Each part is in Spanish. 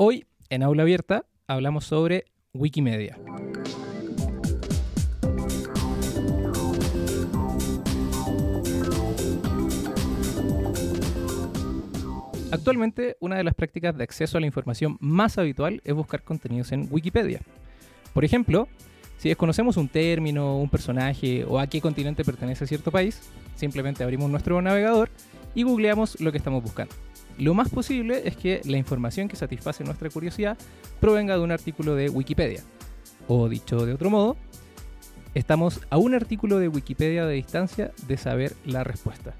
Hoy, en Aula Abierta, hablamos sobre Wikimedia. Actualmente, una de las prácticas de acceso a la información más habitual es buscar contenidos en Wikipedia. Por ejemplo, si desconocemos un término, un personaje o a qué continente pertenece cierto país, simplemente abrimos nuestro navegador y googleamos lo que estamos buscando. Lo más posible es que la información que satisface nuestra curiosidad provenga de un artículo de Wikipedia. O dicho de otro modo, estamos a un artículo de Wikipedia de distancia de saber la respuesta.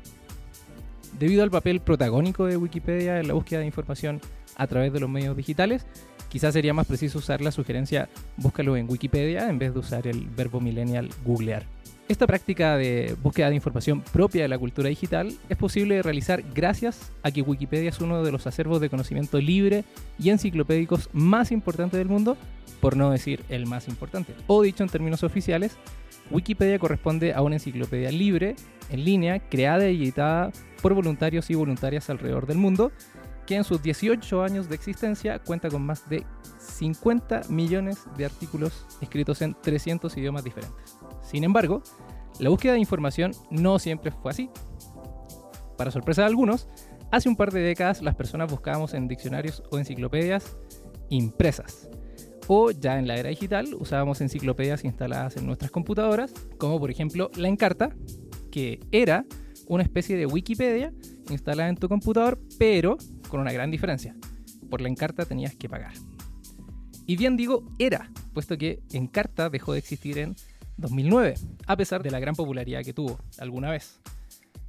Debido al papel protagónico de Wikipedia en la búsqueda de información a través de los medios digitales, quizás sería más preciso usar la sugerencia búscalo en Wikipedia en vez de usar el verbo millennial googlear. Esta práctica de búsqueda de información propia de la cultura digital es posible realizar gracias a que Wikipedia es uno de los acervos de conocimiento libre y enciclopédicos más importantes del mundo, por no decir el más importante. O dicho en términos oficiales, Wikipedia corresponde a una enciclopedia libre, en línea, creada y editada por voluntarios y voluntarias alrededor del mundo, que en sus 18 años de existencia cuenta con más de 50 millones de artículos escritos en 300 idiomas diferentes. Sin embargo, la búsqueda de información no siempre fue así. Para sorpresa de algunos, hace un par de décadas las personas buscábamos en diccionarios o enciclopedias impresas. O ya en la era digital usábamos enciclopedias instaladas en nuestras computadoras, como por ejemplo la Encarta, que era una especie de Wikipedia instalada en tu computador, pero con una gran diferencia. Por la Encarta tenías que pagar. Y bien digo era, puesto que Encarta dejó de existir en 2009, a pesar de la gran popularidad que tuvo alguna vez.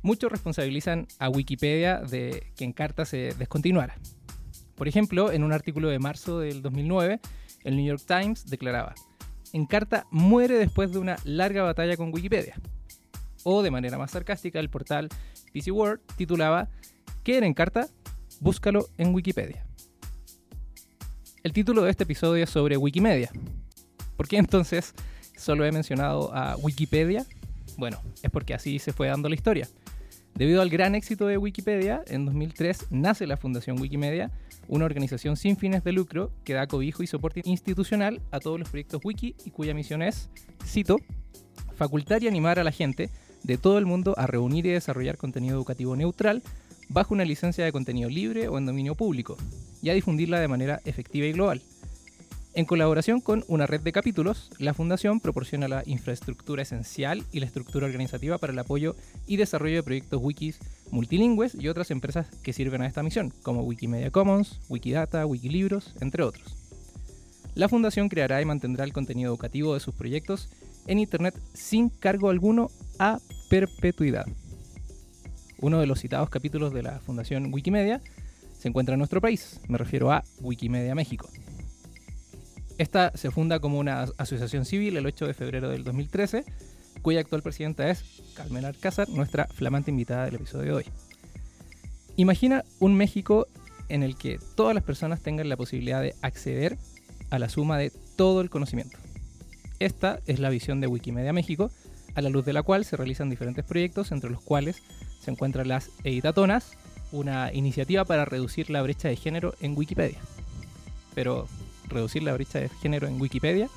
Muchos responsabilizan a Wikipedia de que Encarta se descontinuara. Por ejemplo, en un artículo de marzo del 2009, el New York Times declaraba, Encarta muere después de una larga batalla con Wikipedia. O de manera más sarcástica, el portal PC World titulaba, ¿Qué era Encarta? Búscalo en Wikipedia. El título de este episodio es sobre Wikimedia. ¿Por qué entonces solo he mencionado a Wikipedia? Bueno, es porque así se fue dando la historia. Debido al gran éxito de Wikipedia, en 2003 nace la Fundación Wikimedia, una organización sin fines de lucro que da cobijo y soporte institucional a todos los proyectos wiki y cuya misión es, cito, facultar y animar a la gente de todo el mundo a reunir y desarrollar contenido educativo neutral bajo una licencia de contenido libre o en dominio público, y a difundirla de manera efectiva y global. En colaboración con una red de capítulos, la Fundación proporciona la infraestructura esencial y la estructura organizativa para el apoyo y desarrollo de proyectos wikis multilingües y otras empresas que sirven a esta misión, como Wikimedia Commons, Wikidata, Wikilibros, entre otros. La Fundación creará y mantendrá el contenido educativo de sus proyectos en Internet sin cargo alguno a perpetuidad. Uno de los citados capítulos de la Fundación Wikimedia se encuentra en nuestro país, me refiero a Wikimedia México. Esta se funda como una asociación civil el 8 de febrero del 2013, cuya actual presidenta es Carmen Alcázar, nuestra flamante invitada del episodio de hoy. Imagina un México en el que todas las personas tengan la posibilidad de acceder a la suma de todo el conocimiento. Esta es la visión de Wikimedia México, a la luz de la cual se realizan diferentes proyectos, entre los cuales se encuentran las Editatonas, una iniciativa para reducir la brecha de género en Wikipedia. Pero, ¿reducir la brecha de género en Wikipedia?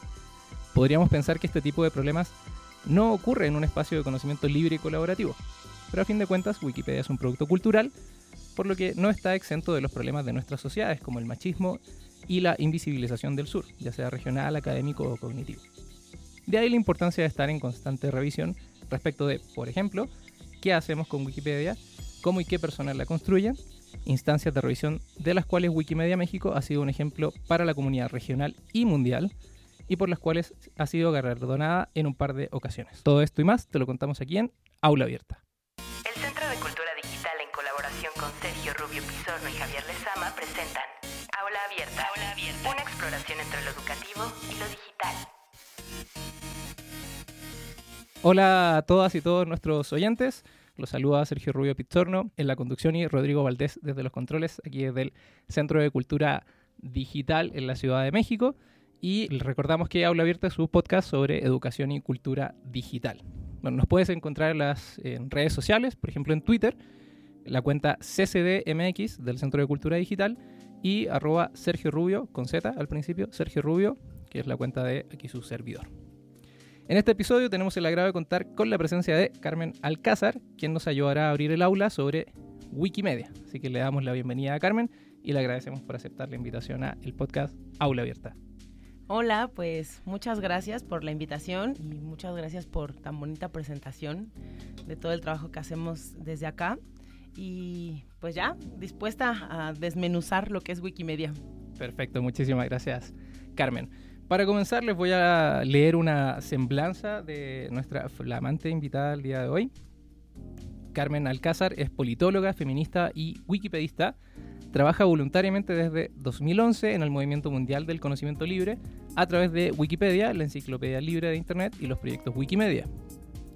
Podríamos pensar que este tipo de problemas no ocurre en un espacio de conocimiento libre y colaborativo, pero a fin de cuentas Wikipedia es un producto cultural, por lo que no está exento de los problemas de nuestras sociedades, como el machismo y la invisibilización del sur, ya sea regional, académico o cognitivo. De ahí la importancia de estar en constante revisión respecto de, por ejemplo, qué hacemos con Wikipedia, cómo y qué personas la construyen, instancias de revisión de las cuales Wikimedia México ha sido un ejemplo para la comunidad regional y mundial y por las cuales ha sido galardonada en un par de ocasiones. Todo esto y más te lo contamos aquí en Aula Abierta. El Centro de Cultura Digital en colaboración con Sergio Rubio Pizorno y Javier Lezama presentan Aula Abierta, Aula Abierta, una exploración entre lo educativo y lo digital. Hola a todas y todos nuestros oyentes. Los saluda Sergio Rubio Pizzorno en la conducción y Rodrigo Valdés desde los controles, aquí desde el Centro de Cultura Digital en la Ciudad de México. Y recordamos que Aula Abierta es su podcast sobre educación y cultura digital. Bueno, nos puedes encontrar en las redes sociales, por ejemplo en Twitter, la cuenta CCDMX del Centro de Cultura Digital y arroba Sergio Rubio, con Z al principio, Sergio Rubio, que es la cuenta de aquí su servidor. En este episodio tenemos el agrado de contar con la presencia de Carmen Alcázar, quien nos ayudará a abrir el aula sobre Wikimedia. Así que le damos la bienvenida a Carmen y le agradecemos por aceptar la invitación a el podcast Aula Abierta. Hola, pues muchas gracias por la invitación y muchas gracias por tan bonita presentación de todo el trabajo que hacemos desde acá. Y pues ya, dispuesta a desmenuzar lo que es Wikimedia. Perfecto, muchísimas gracias, Carmen. Para comenzar, les voy a leer una semblanza de nuestra flamante invitada del día de hoy. Carmen Alcázar es politóloga, feminista y wikipedista. Trabaja voluntariamente desde 2011 en el Movimiento Mundial del Conocimiento Libre a través de Wikipedia, la enciclopedia libre de Internet y los proyectos Wikimedia.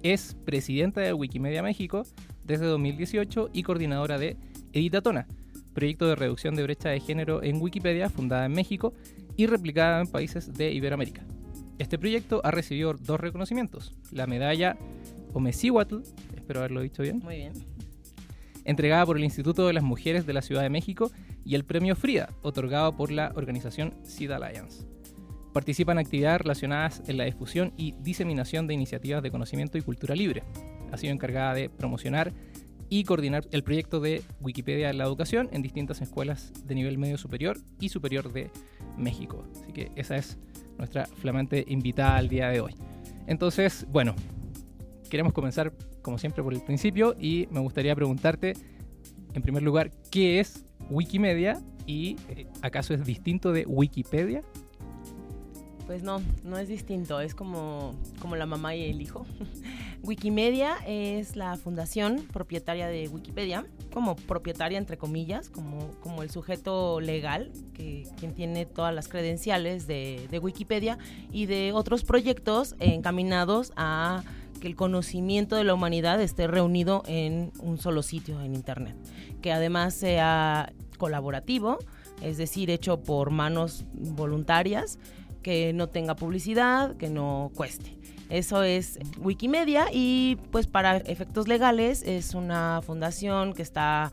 Es presidenta de Wikimedia México desde 2018 y coordinadora de Editatona, proyecto de reducción de brecha de género en Wikipedia fundada en México y replicada en países de Iberoamérica. Este proyecto ha recibido dos reconocimientos, la medalla Omecihuatl, espero haberlo dicho bien. Muy bien. Entregada por el Instituto de las Mujeres de la Ciudad de México y el premio Frida, otorgado por la organización Seed Alliance. Participa en actividades relacionadas en la difusión y diseminación de iniciativas de conocimiento y cultura libre. Ha sido encargada de promocionar y coordinar el proyecto de Wikipedia en la educación en distintas escuelas de nivel medio superior y superior de México. Así que esa es nuestra flamante invitada al día de hoy. Entonces, bueno, queremos comenzar como siempre por el principio y me gustaría preguntarte, en primer lugar, ¿qué es Wikimedia y eh, acaso es distinto de Wikipedia? Pues no, no es distinto, es como, como la mamá y el hijo. Wikimedia es la fundación propietaria de Wikipedia, como propietaria entre comillas, como, como el sujeto legal, que quien tiene todas las credenciales de, de Wikipedia y de otros proyectos encaminados a que el conocimiento de la humanidad esté reunido en un solo sitio en Internet, que además sea colaborativo, es decir, hecho por manos voluntarias, que no tenga publicidad, que no cueste. Eso es Wikimedia y pues para efectos legales es una fundación que está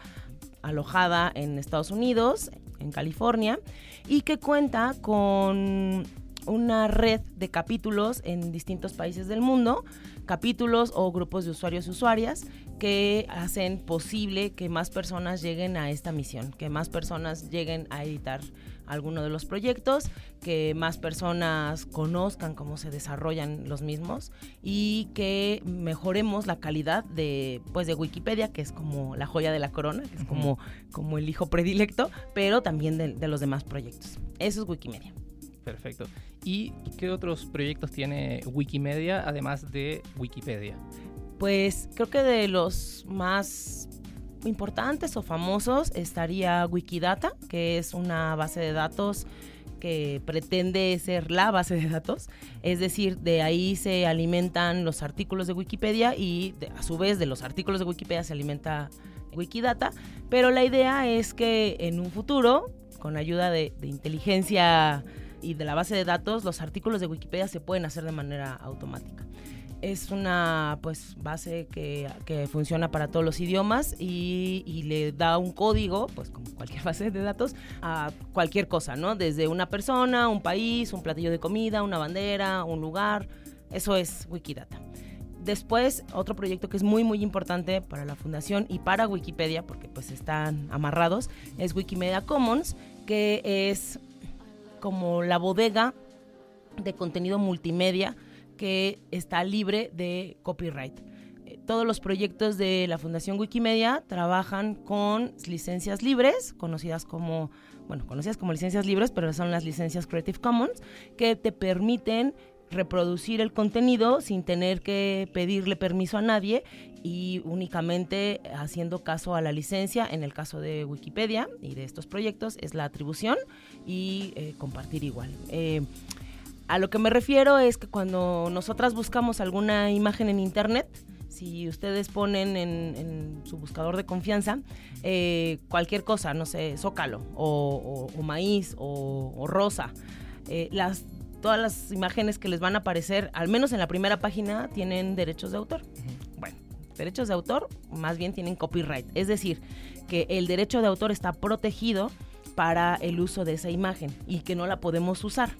alojada en Estados Unidos, en California, y que cuenta con una red de capítulos en distintos países del mundo, capítulos o grupos de usuarios y usuarias que hacen posible que más personas lleguen a esta misión, que más personas lleguen a editar alguno de los proyectos, que más personas conozcan cómo se desarrollan los mismos y que mejoremos la calidad de, pues, de Wikipedia, que es como la joya de la corona, que es como, como el hijo predilecto, pero también de, de los demás proyectos. Eso es Wikimedia. Perfecto. ¿Y qué otros proyectos tiene Wikimedia además de Wikipedia? Pues creo que de los más importantes o famosos estaría Wikidata, que es una base de datos que pretende ser la base de datos, es decir, de ahí se alimentan los artículos de Wikipedia y a su vez de los artículos de Wikipedia se alimenta Wikidata, pero la idea es que en un futuro, con ayuda de, de inteligencia y de la base de datos, los artículos de Wikipedia se pueden hacer de manera automática es una pues base que, que, funciona para todos los idiomas y, y, le da un código, pues como cualquier base de datos, a cualquier cosa, ¿no? Desde una persona, un país, un platillo de comida, una bandera, un lugar. Eso es Wikidata. Después, otro proyecto que es muy, muy importante para la fundación y para Wikipedia, porque pues están amarrados, es Wikimedia Commons, que es como la bodega de contenido multimedia que está libre de copyright. Eh, todos los proyectos de la Fundación Wikimedia trabajan con licencias libres, conocidas como, bueno, conocidas como licencias libres, pero son las licencias Creative Commons, que te permiten reproducir el contenido sin tener que pedirle permiso a nadie y únicamente haciendo caso a la licencia. En el caso de Wikipedia y de estos proyectos es la atribución y eh, compartir igual. Eh, a lo que me refiero es que cuando nosotras buscamos alguna imagen en internet, si ustedes ponen en, su buscador de confianza eh, cualquier cosa, no sé, zócalo o, maíz o, rosa, eh, las, todas las imágenes que les van a aparecer, al menos en la primera página, tienen derechos de autor. Bueno, derechos de autor más bien tienen copyright, es decir, que el derecho de autor está protegido para el uso de esa imagen y que no la podemos usar.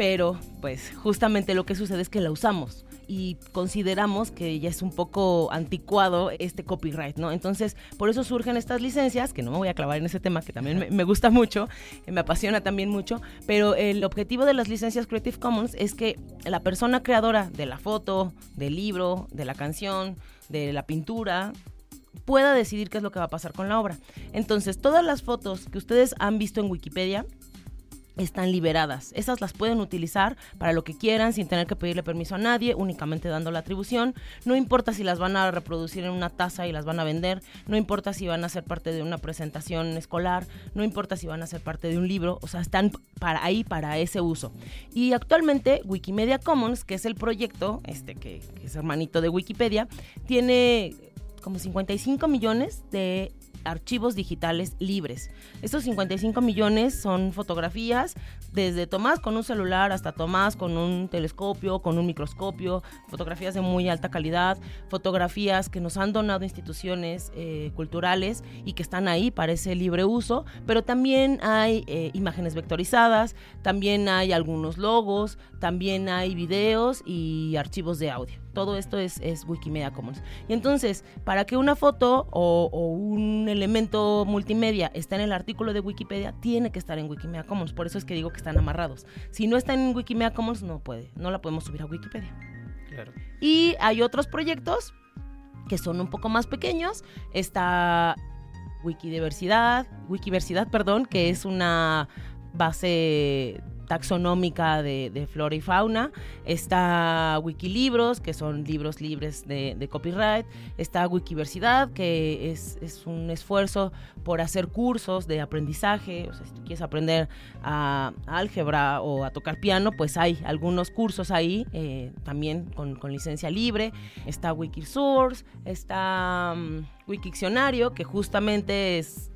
Pero, pues, justamente lo que sucede es que la usamos y consideramos que ya es un poco anticuado este copyright, ¿no? Entonces, por eso surgen estas licencias, que no me voy a clavar en ese tema, que también me, me gusta mucho, me apasiona también mucho, pero el objetivo de las licencias Creative Commons es que la persona creadora de la foto, del libro, de la canción, de la pintura, pueda decidir qué es lo que va a pasar con la obra. Entonces, todas las fotos que ustedes han visto en Wikipedia, están liberadas. Esas las pueden utilizar para lo que quieran sin tener que pedirle permiso a nadie, únicamente dando la atribución. No importa si las van a reproducir en una taza y las van a vender, no importa si van a ser parte de una presentación escolar, no importa si van a ser parte de un libro, o sea, están para ahí para ese uso. Y actualmente Wikimedia Commons, que es el proyecto este que, que es hermanito de Wikipedia, tiene como 55 millones de archivos digitales libres. Estos 55 millones son fotografías desde Tomás con un celular hasta Tomás con un telescopio, con un microscopio, fotografías de muy alta calidad, fotografías que nos han donado instituciones eh, culturales y que están ahí para ese libre uso, pero también hay eh, imágenes vectorizadas, también hay algunos logos, también hay videos y archivos de audio. Todo esto es, Wikimedia Commons. Y entonces, para que una foto o, o un elemento multimedia esté en el artículo de Wikipedia, tiene que estar en Wikimedia Commons. Por eso es que digo que están amarrados. Si no está en Wikimedia Commons, no puede, no la podemos subir a Wikipedia. Y hay otros proyectos que son un poco más pequeños. Está Wikidiversidad, Wikiversidad, perdón, que es una base taxonómica de, flora y fauna, está Wikilibros, que son libros libres de, copyright, está Wikiversidad, que es, un esfuerzo por hacer cursos de aprendizaje, o sea, si tú quieres aprender a, álgebra o a tocar piano, pues hay algunos cursos ahí, eh, también con, licencia libre, está Wikisource, está um, Wikiccionario, que justamente es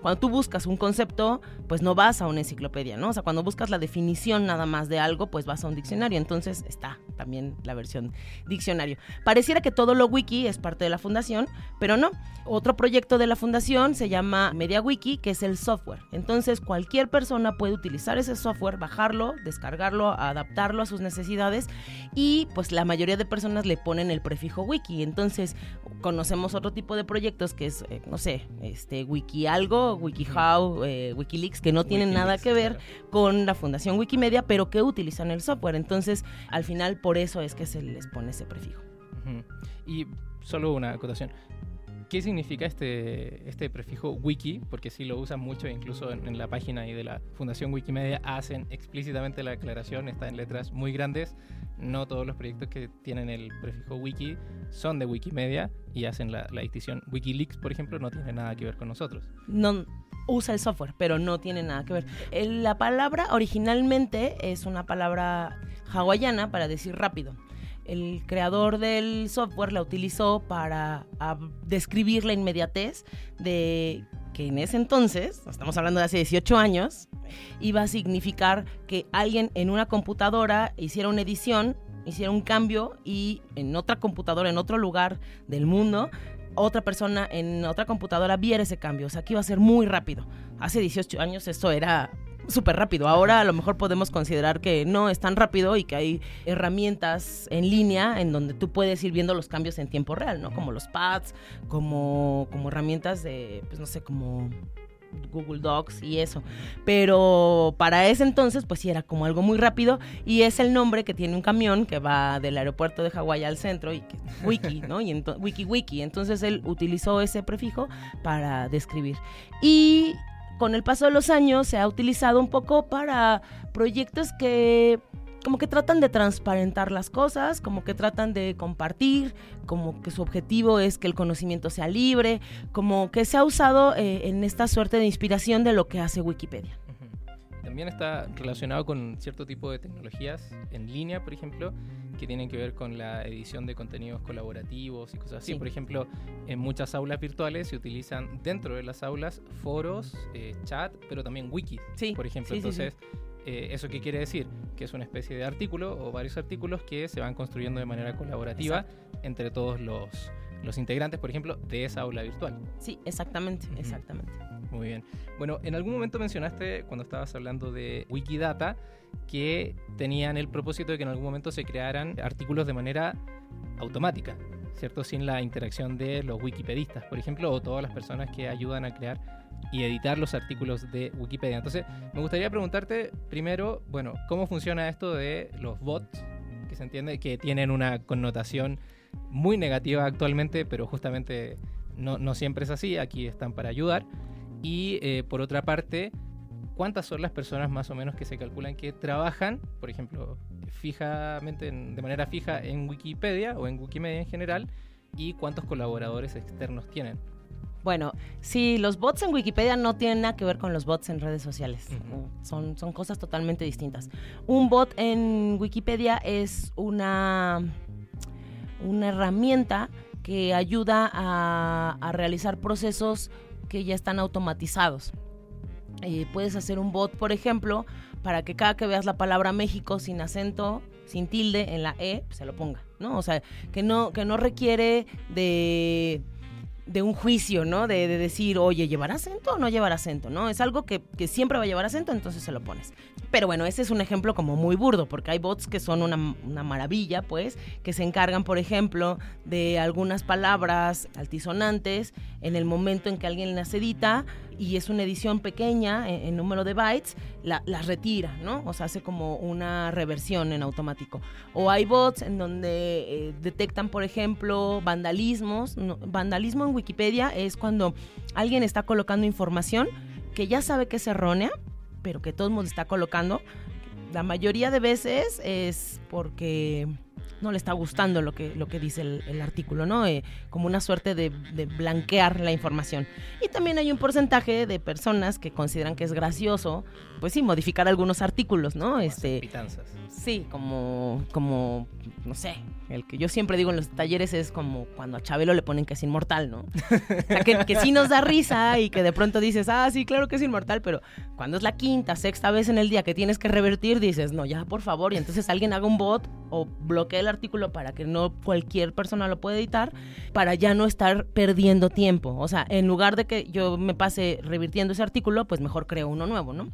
cuando tú buscas un concepto, pues no vas a una enciclopedia, ¿no? O sea, cuando buscas la definición nada más de algo, pues vas a un diccionario. Entonces está también la versión diccionario. Pareciera que todo lo wiki es parte de la fundación, pero no. Otro proyecto de la fundación se llama MediaWiki, que es el software. Entonces cualquier persona puede utilizar ese software, bajarlo, descargarlo, adaptarlo a sus necesidades y pues la mayoría de personas le ponen el prefijo wiki. Entonces conocemos otro tipo de proyectos que es, eh, no sé, este wiki algo, WikiHow, eh, Wikileaks, que no tienen nada que ver con la fundación Wikimedia, pero que utilizan el software. Entonces, al final, por eso es que se les pone ese prefijo. Y solo una acotación. ¿Qué significa este, este prefijo wiki? Porque si lo usan mucho, incluso en, la página y de la Fundación Wikimedia hacen explícitamente la aclaración, está en letras muy grandes. No todos los proyectos que tienen el prefijo wiki son de Wikimedia y hacen la, la distinción. Wikileaks, por ejemplo, no tiene nada que ver con nosotros. No, usa el software, pero no tiene nada que ver. La palabra originalmente es una palabra hawaiana para decir rápido el creador del software la utilizó para describir la inmediatez de que en ese entonces, estamos hablando de hace 18 años, iba a significar que alguien en una computadora hiciera una edición, hiciera un cambio y en otra computadora, en otro lugar del mundo, otra persona en otra computadora viera ese cambio. O sea, que iba a ser muy rápido. Hace 18 años eso era súper rápido. Ahora a lo mejor podemos considerar que no es tan rápido y que hay herramientas en línea en donde tú puedes ir viendo los cambios en tiempo real, ¿no? Como los pads, como, como herramientas de, pues no sé, como Google Docs y eso. Pero para ese entonces, pues sí era como algo muy rápido y es el nombre que tiene un camión que va del aeropuerto de Hawái al centro y que Wiki, ¿no? Y Wiki Wiki. Entonces él utilizó ese prefijo para describir. Y con el paso de los años se ha utilizado un poco para proyectos que como que tratan de transparentar las cosas, como que tratan de compartir, como que su objetivo es que el conocimiento sea libre, como que se ha usado eh, en esta suerte de inspiración de lo que hace Wikipedia. También está relacionado con cierto tipo de tecnologías en línea, por ejemplo, que tienen que ver con la edición de contenidos colaborativos y cosas así. Por ejemplo, en muchas aulas virtuales se utilizan dentro de las aulas foros, eh, chat, pero también wikis, por ejemplo. Entonces, eh, ¿eso qué quiere decir? Que es una especie de artículo o varios artículos que se van construyendo de manera colaborativa entre todos los, los integrantes, por ejemplo, de esa aula virtual. Sí, exactamente, exactamente. Muy bien. Bueno, en algún momento mencionaste, cuando estabas hablando de Wikidata, que tenían el propósito de que en algún momento se crearan artículos de manera automática, ¿cierto? Sin la interacción de los wikipedistas, por ejemplo, o todas las personas que ayudan a crear y editar los artículos de Wikipedia. Entonces, me gustaría preguntarte primero, bueno, ¿cómo funciona esto de los bots? Que se entiende que tienen una connotación muy negativa actualmente, pero justamente no, siempre es así, aquí están para ayudar. Y eh, por otra parte, ¿cuántas son las personas más o menos que se calculan que trabajan, por ejemplo, fijamente, en- de manera fija en Wikipedia o en Wikimedia en general? ¿Y cuántos colaboradores externos tienen? Bueno, sí, los bots en Wikipedia no tienen nada que ver con los bots en redes sociales. Son, son cosas totalmente distintas. Un bot en Wikipedia es una, una herramienta que ayuda a, a realizar procesos que ya están automatizados. Eh, puedes hacer un bot, por ejemplo, para que cada que veas la palabra México sin acento, sin tilde en la E, se lo ponga, ¿no? O sea, que no, que no requiere de, de un juicio, ¿no? De, de decir, oye, ¿llevará acento o no llevará acento? ¿No? Es algo que, que siempre va a llevar acento, entonces se lo pones. Pero bueno, ese es un ejemplo como muy burdo, porque hay bots que son una, una maravilla, pues, que se encargan, por ejemplo, de algunas palabras altisonantes en el momento en que alguien las edita y es una edición pequeña en, en número de bytes, la- las retira, ¿no? O sea, hace como una reversión en automático. O hay bots en donde eh, detectan, por ejemplo, vandalismos. No, vandalismo en Wikipedia es cuando alguien está colocando información que ya sabe que es errónea, pero que todo el mundo está colocando. La mayoría de veces es porque no le está gustando lo que, lo que dice el, el artículo, ¿no? Eh, como una suerte de, de blanquear la información. Y también hay un porcentaje de personas que consideran que es gracioso, pues sí, modificar algunos artículos, ¿no? Este, Pitanzas. Sí, como, como, no sé, el que yo siempre digo en los talleres es como cuando a Chabelo le ponen que es inmortal, ¿no? O sea, que, que sí nos da risa y que de pronto dices, ah, sí, claro que es inmortal, pero cuando es la quinta, sexta vez en el día que tienes que revertir, dices, no, ya, por favor, y entonces alguien haga un bot o bloquee el artículo para que no cualquier persona lo pueda editar, para ya no estar perdiendo tiempo. O sea, en lugar de que yo me pase revirtiendo ese artículo, pues mejor creo uno nuevo, ¿no?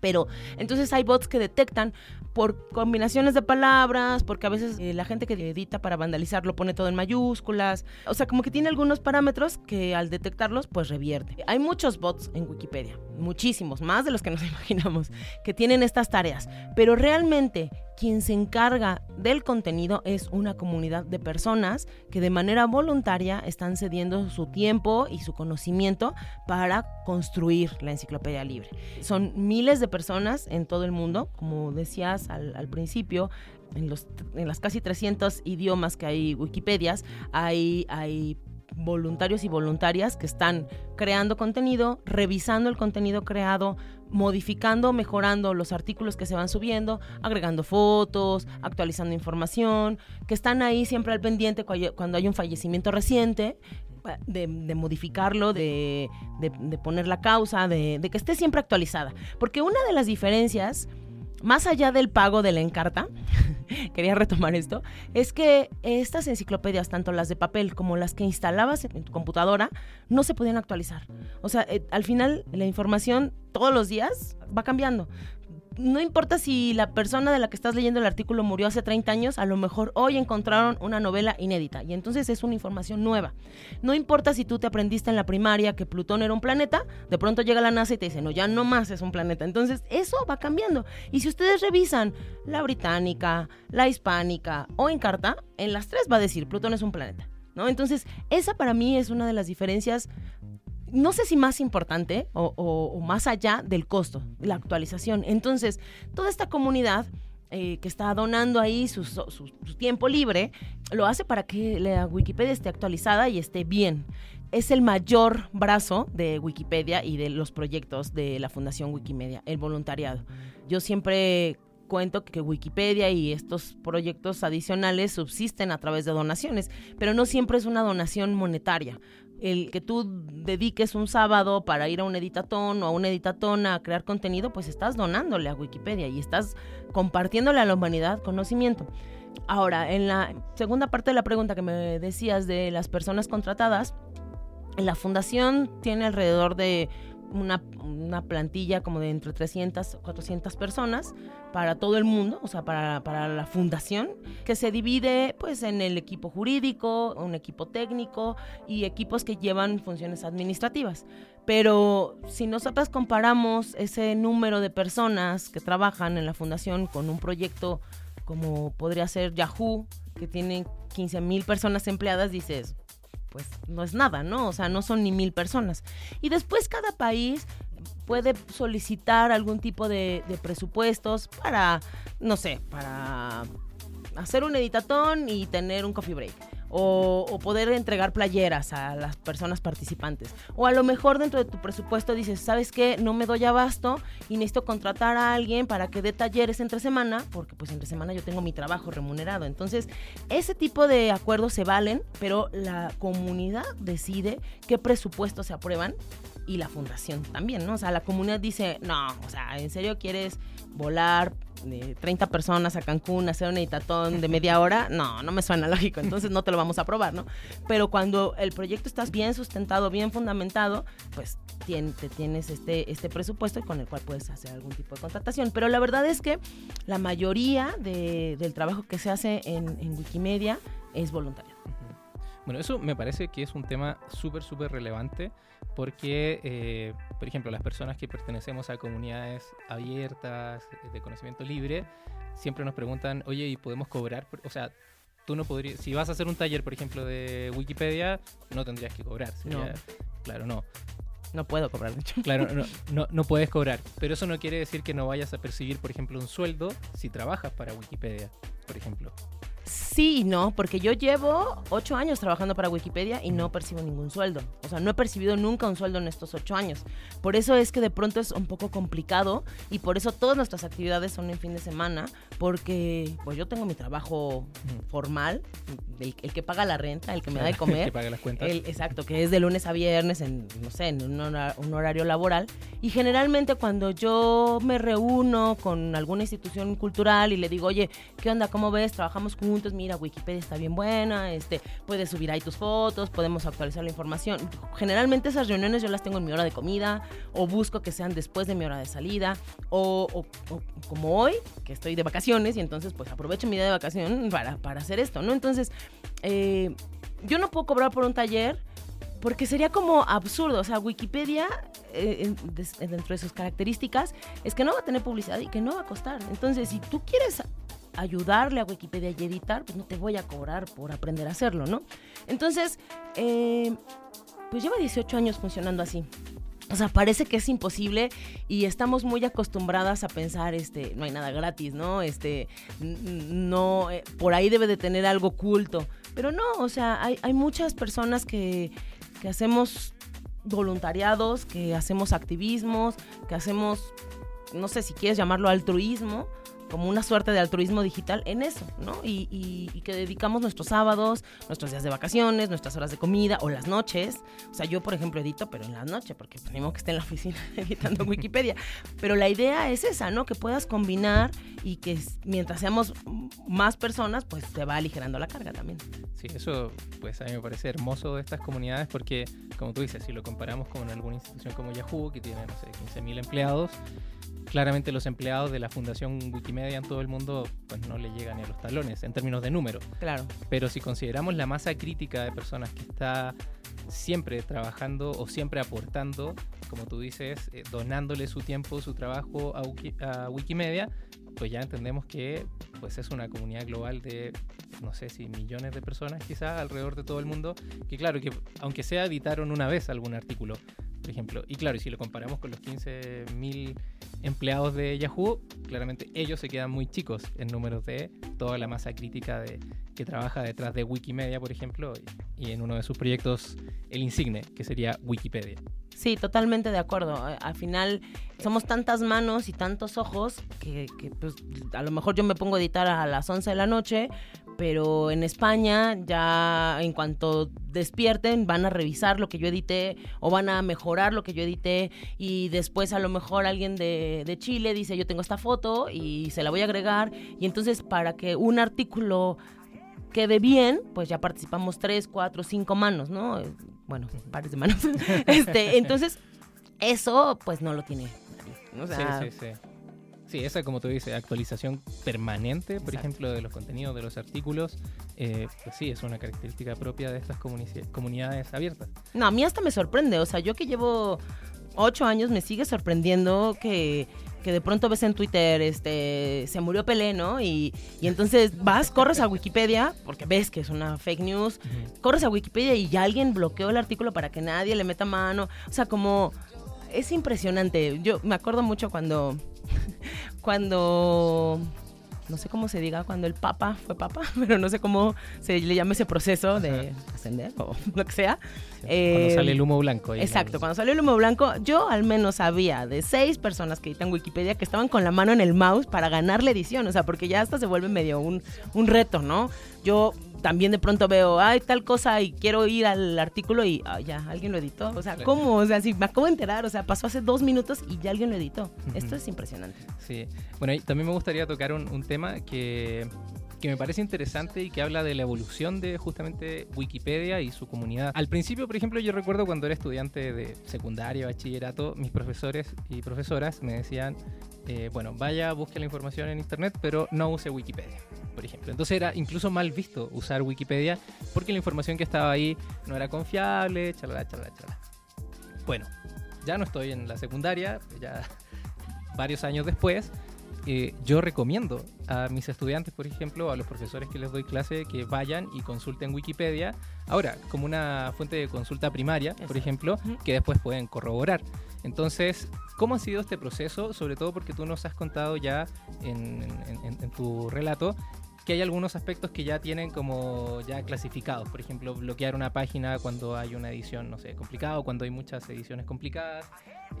Pero entonces hay bots que detectan por combinaciones de palabras, porque a veces eh, la gente que edita para vandalizar lo pone todo en mayúsculas. O sea, como que tiene algunos parámetros que al detectarlos, pues revierte. Hay muchos bots en Wikipedia, muchísimos, más de los que nos imaginamos, que tienen estas tareas. Pero realmente quien se encarga del contenido es una comunidad de personas que de manera voluntaria están cediendo su tiempo y su conocimiento para construir la enciclopedia libre. Son miles de personas en todo el mundo, como decías al, principio, en, los, en las casi 300 idiomas que hay Wikipedias, hay, hay voluntarios y voluntarias que están creando contenido, revisando el contenido creado, modificando, mejorando los artículos que se van subiendo, agregando fotos, actualizando información, que están ahí siempre al pendiente cuando hay un fallecimiento reciente, de, modificarlo, de, de- de poner la causa, de que esté siempre actualizada. Porque una de las diferencias, más allá del pago de la encarta, quería retomar esto, es que estas enciclopedias, tanto las de papel como las que instalabas en tu computadora, no se podían actualizar. O sea, eh, al final la información todos los días va cambiando. No importa si la persona de la que estás leyendo el artículo murió hace 30 años, a lo mejor hoy encontraron una novela inédita y entonces es una información nueva. No importa si tú te aprendiste en la primaria que Plutón era un planeta, de pronto llega la NASA y te dice, no, ya no más es un planeta. Entonces eso va cambiando. Y si ustedes revisan la británica, la hispánica o en carta, en las tres va a decir, Plutón es un planeta. ¿no? Entonces esa para mí es una de las diferencias no sé si más importante o, más allá del costo, la actualización. Entonces, toda esta comunidad eh, que está donando ahí su- su tiempo libre, lo hace para que la Wikipedia esté actualizada y esté bien. Es el mayor brazo de Wikipedia y de los proyectos de la Fundación Wikimedia, el voluntariado. Yo siempre cuento que Wikipedia y estos proyectos adicionales subsisten a través de donaciones, pero no siempre es una donación monetaria el que tú dediques un sábado para ir a un editatón o a una editatona a crear contenido, pues estás donándole a Wikipedia y estás compartiéndole a la humanidad conocimiento. Ahora, en la segunda parte de la pregunta que me decías de las personas contratadas, la fundación tiene alrededor de una, una plantilla como de entre 300 400 personas para todo el mundo, o sea, para, para la fundación, que se divide pues en el equipo jurídico, un equipo técnico y equipos que llevan funciones administrativas. Pero si nosotras comparamos ese número de personas que trabajan en la fundación con un proyecto como podría ser Yahoo, que tiene 15 mil personas empleadas, dices, pues no es nada, ¿no? O sea, no son ni mil personas. Y después cada país puede solicitar algún tipo de, presupuestos para, no sé, para hacer un editatón y tener un coffee break o, poder entregar playeras a las personas participantes. O a lo mejor dentro de tu presupuesto dices, ¿sabes qué? No me doy abasto y necesito contratar a alguien para que dé talleres entre semana, porque pues entre semana yo tengo mi trabajo remunerado. Entonces, ese tipo de acuerdos se valen, pero la comunidad decide qué presupuestos se aprueban y la fundación también, ¿no? O sea, la comunidad dice, no, o sea, ¿en serio quieres volar de 30 personas a Cancún, hacer un editatón de media hora, no, no me suena lógico, entonces no te lo vamos a aprobar, ¿no? Pero cuando el proyecto está bien sustentado, bien fundamentado, pues te tienes este, este presupuesto con el cual puedes hacer algún tipo de contratación. Pero la verdad es que la mayoría del trabajo que se hace en Wikimedia es voluntario. Bueno, eso me parece que es un tema súper, súper relevante porque, eh, por ejemplo, las personas que pertenecemos a comunidades abiertas, eh, de conocimiento libre, siempre nos preguntan, oye, ¿y podemos cobrar? O sea, tú no podrías, si vas a hacer un taller, por ejemplo, de Wikipedia, no tendrías que cobrar. no. Claro, no. No puedo cobrar, de hecho. Claro, no, no, no, puedes cobrar. Pero eso no quiere decir que no vayas a percibir, por ejemplo, un sueldo si trabajas para Wikipedia, por ejemplo. Sí y no, porque yo llevo ocho años trabajando para Wikipedia y no percibo ningún sueldo. O sea, no he percibido nunca un sueldo en estos ocho años. Por eso es que de pronto es un poco complicado y por eso todas nuestras actividades son en fin de semana, porque pues yo tengo mi trabajo formal, el, que paga la renta, el que me da de comer. el que paga las cuentas. exacto, que es de lunes a viernes en, no sé, en un horario laboral. Y generalmente cuando yo me reúno con alguna institución cultural y le digo, oye, ¿qué onda? ¿Cómo ves? Trabajamos con mira, Wikipedia está bien buena, este, puedes subir ahí tus fotos, podemos actualizar la información. Generalmente esas reuniones yo las tengo en mi hora de comida o busco que sean después de mi hora de salida o, como hoy, que estoy de vacaciones y entonces pues aprovecho mi día de vacación para, para hacer esto, ¿no? Entonces, eh, yo no puedo cobrar por un taller porque sería como absurdo. O sea, Wikipedia, eh, dentro de sus características, es que no va a tener publicidad y que no va a costar. Entonces, si tú quieres ayudarle a Wikipedia y editar, pues no te voy a cobrar por aprender a hacerlo, ¿no? Entonces, eh, pues lleva 18 años funcionando así. O sea, parece que es imposible y estamos muy acostumbradas a pensar, este, no hay nada gratis, ¿no? Este, no, eh, por ahí debe de tener algo oculto. Pero no, o sea, hay, hay muchas personas que, que hacemos voluntariados, que hacemos activismos, que hacemos, no sé si quieres llamarlo altruismo, como una suerte de altruismo digital en eso, ¿no? Y, que dedicamos nuestros sábados, nuestros días de vacaciones, nuestras horas de comida o las noches. O sea, yo, por ejemplo, edito, pero en la noche, porque tenemos que estar en la oficina editando Wikipedia. Pero la idea es esa, ¿no? Que puedas combinar y que mientras seamos más personas, pues te va aligerando la carga también. Sí, eso, pues a mí me parece hermoso de estas comunidades porque, como tú dices, si lo comparamos con alguna institución como Yahoo, que tiene, no sé, 15.000 empleados, claramente los empleados de la Fundación Wikimedia en todo el mundo pues no le llegan ni a los talones en términos de número. Claro. Pero si consideramos la masa crítica de personas que está siempre trabajando o siempre aportando, como tú dices, eh, donándole su tiempo, su trabajo a, Wikimedia, pues ya entendemos que pues es una comunidad global de no sé si millones de personas quizás alrededor de todo el mundo que claro que aunque sea editaron una vez algún artículo por ejemplo y claro y si lo comparamos con los 15.000 empleados de Yahoo, claramente ellos se quedan muy chicos en números de toda la masa crítica de, que trabaja detrás de Wikimedia, por ejemplo, y, en uno de sus proyectos, el insigne, que sería Wikipedia. Sí, totalmente de acuerdo. Al final somos tantas manos y tantos ojos que, que pues, a lo mejor yo me pongo a editar a las 11 de la noche, pero en España ya en cuanto despierten van a revisar lo que yo edité o van a mejorar lo que yo edité y después a lo mejor alguien de, de, Chile dice yo tengo esta foto y se la voy a agregar y entonces para que un artículo quede bien, pues ya participamos tres, cuatro, cinco manos, ¿no? Bueno, pares de manos. este, entonces Eso, pues, no lo tiene. O sea, sí, sí, sí. Sí, esa, como tú dices, actualización permanente, por Exacto. ejemplo, de los contenidos, de los artículos, eh, pues sí, es una característica propia de estas comuni- comunidades abiertas. No, a mí hasta me sorprende. O sea, yo que llevo ocho años me sigue sorprendiendo que, que de pronto ves en Twitter, este, se murió Pelé, ¿no? Y, y entonces vas, corres a Wikipedia, porque ves que es una fake news, corres a Wikipedia y ya alguien bloqueó el artículo para que nadie le meta mano. O sea, como es impresionante. Yo me acuerdo mucho cuando, cuando, no sé cómo se diga, cuando el Papa fue Papa, pero no sé cómo se le llama ese proceso de ascender o lo que sea. Cuando Eh, sale el humo blanco. Exacto, cuando salió el humo blanco, yo al menos sabía de seis personas que editan Wikipedia que estaban con la mano en el mouse para ganar la edición, o sea, porque ya hasta se vuelve medio un, un reto, ¿no? Yo también de pronto veo, ay, tal cosa y quiero ir al artículo y ah, ya, alguien lo editó. O sea. ¿cómo? O sea, si me acabo de enterar, o sea, pasó hace dos minutos y ya alguien lo editó. Esto es impresionante. Sí. Bueno, y también me gustaría tocar un, un tema que, que me parece interesante y que habla de la evolución de justamente Wikipedia y su comunidad. Al principio, por ejemplo, yo recuerdo cuando era estudiante de secundaria, bachillerato, mis profesores y profesoras me decían, eh, bueno, vaya, busque la información en internet, pero no use Wikipedia, por ejemplo. Entonces era incluso mal visto usar Wikipedia porque la información que estaba ahí no era confiable, chalala, chalala, chalala. Bueno, ya no estoy en la secundaria, ya varios años después, eh, yo recomiendo a mis estudiantes, por ejemplo, a los profesores que les doy clase, que vayan y consulten Wikipedia. Ahora, como una fuente de consulta primaria, por Exacto. ejemplo, Ujú. que después pueden corroborar. Entonces, ¿cómo ha sido este proceso? Sobre todo porque tú nos has contado ya en, en- en- en tu relato que hay algunos aspectos que ya tienen como ya clasificados. Por ejemplo, bloquear una página cuando hay una edición, no sé, complicada o cuando hay muchas ediciones complicadas.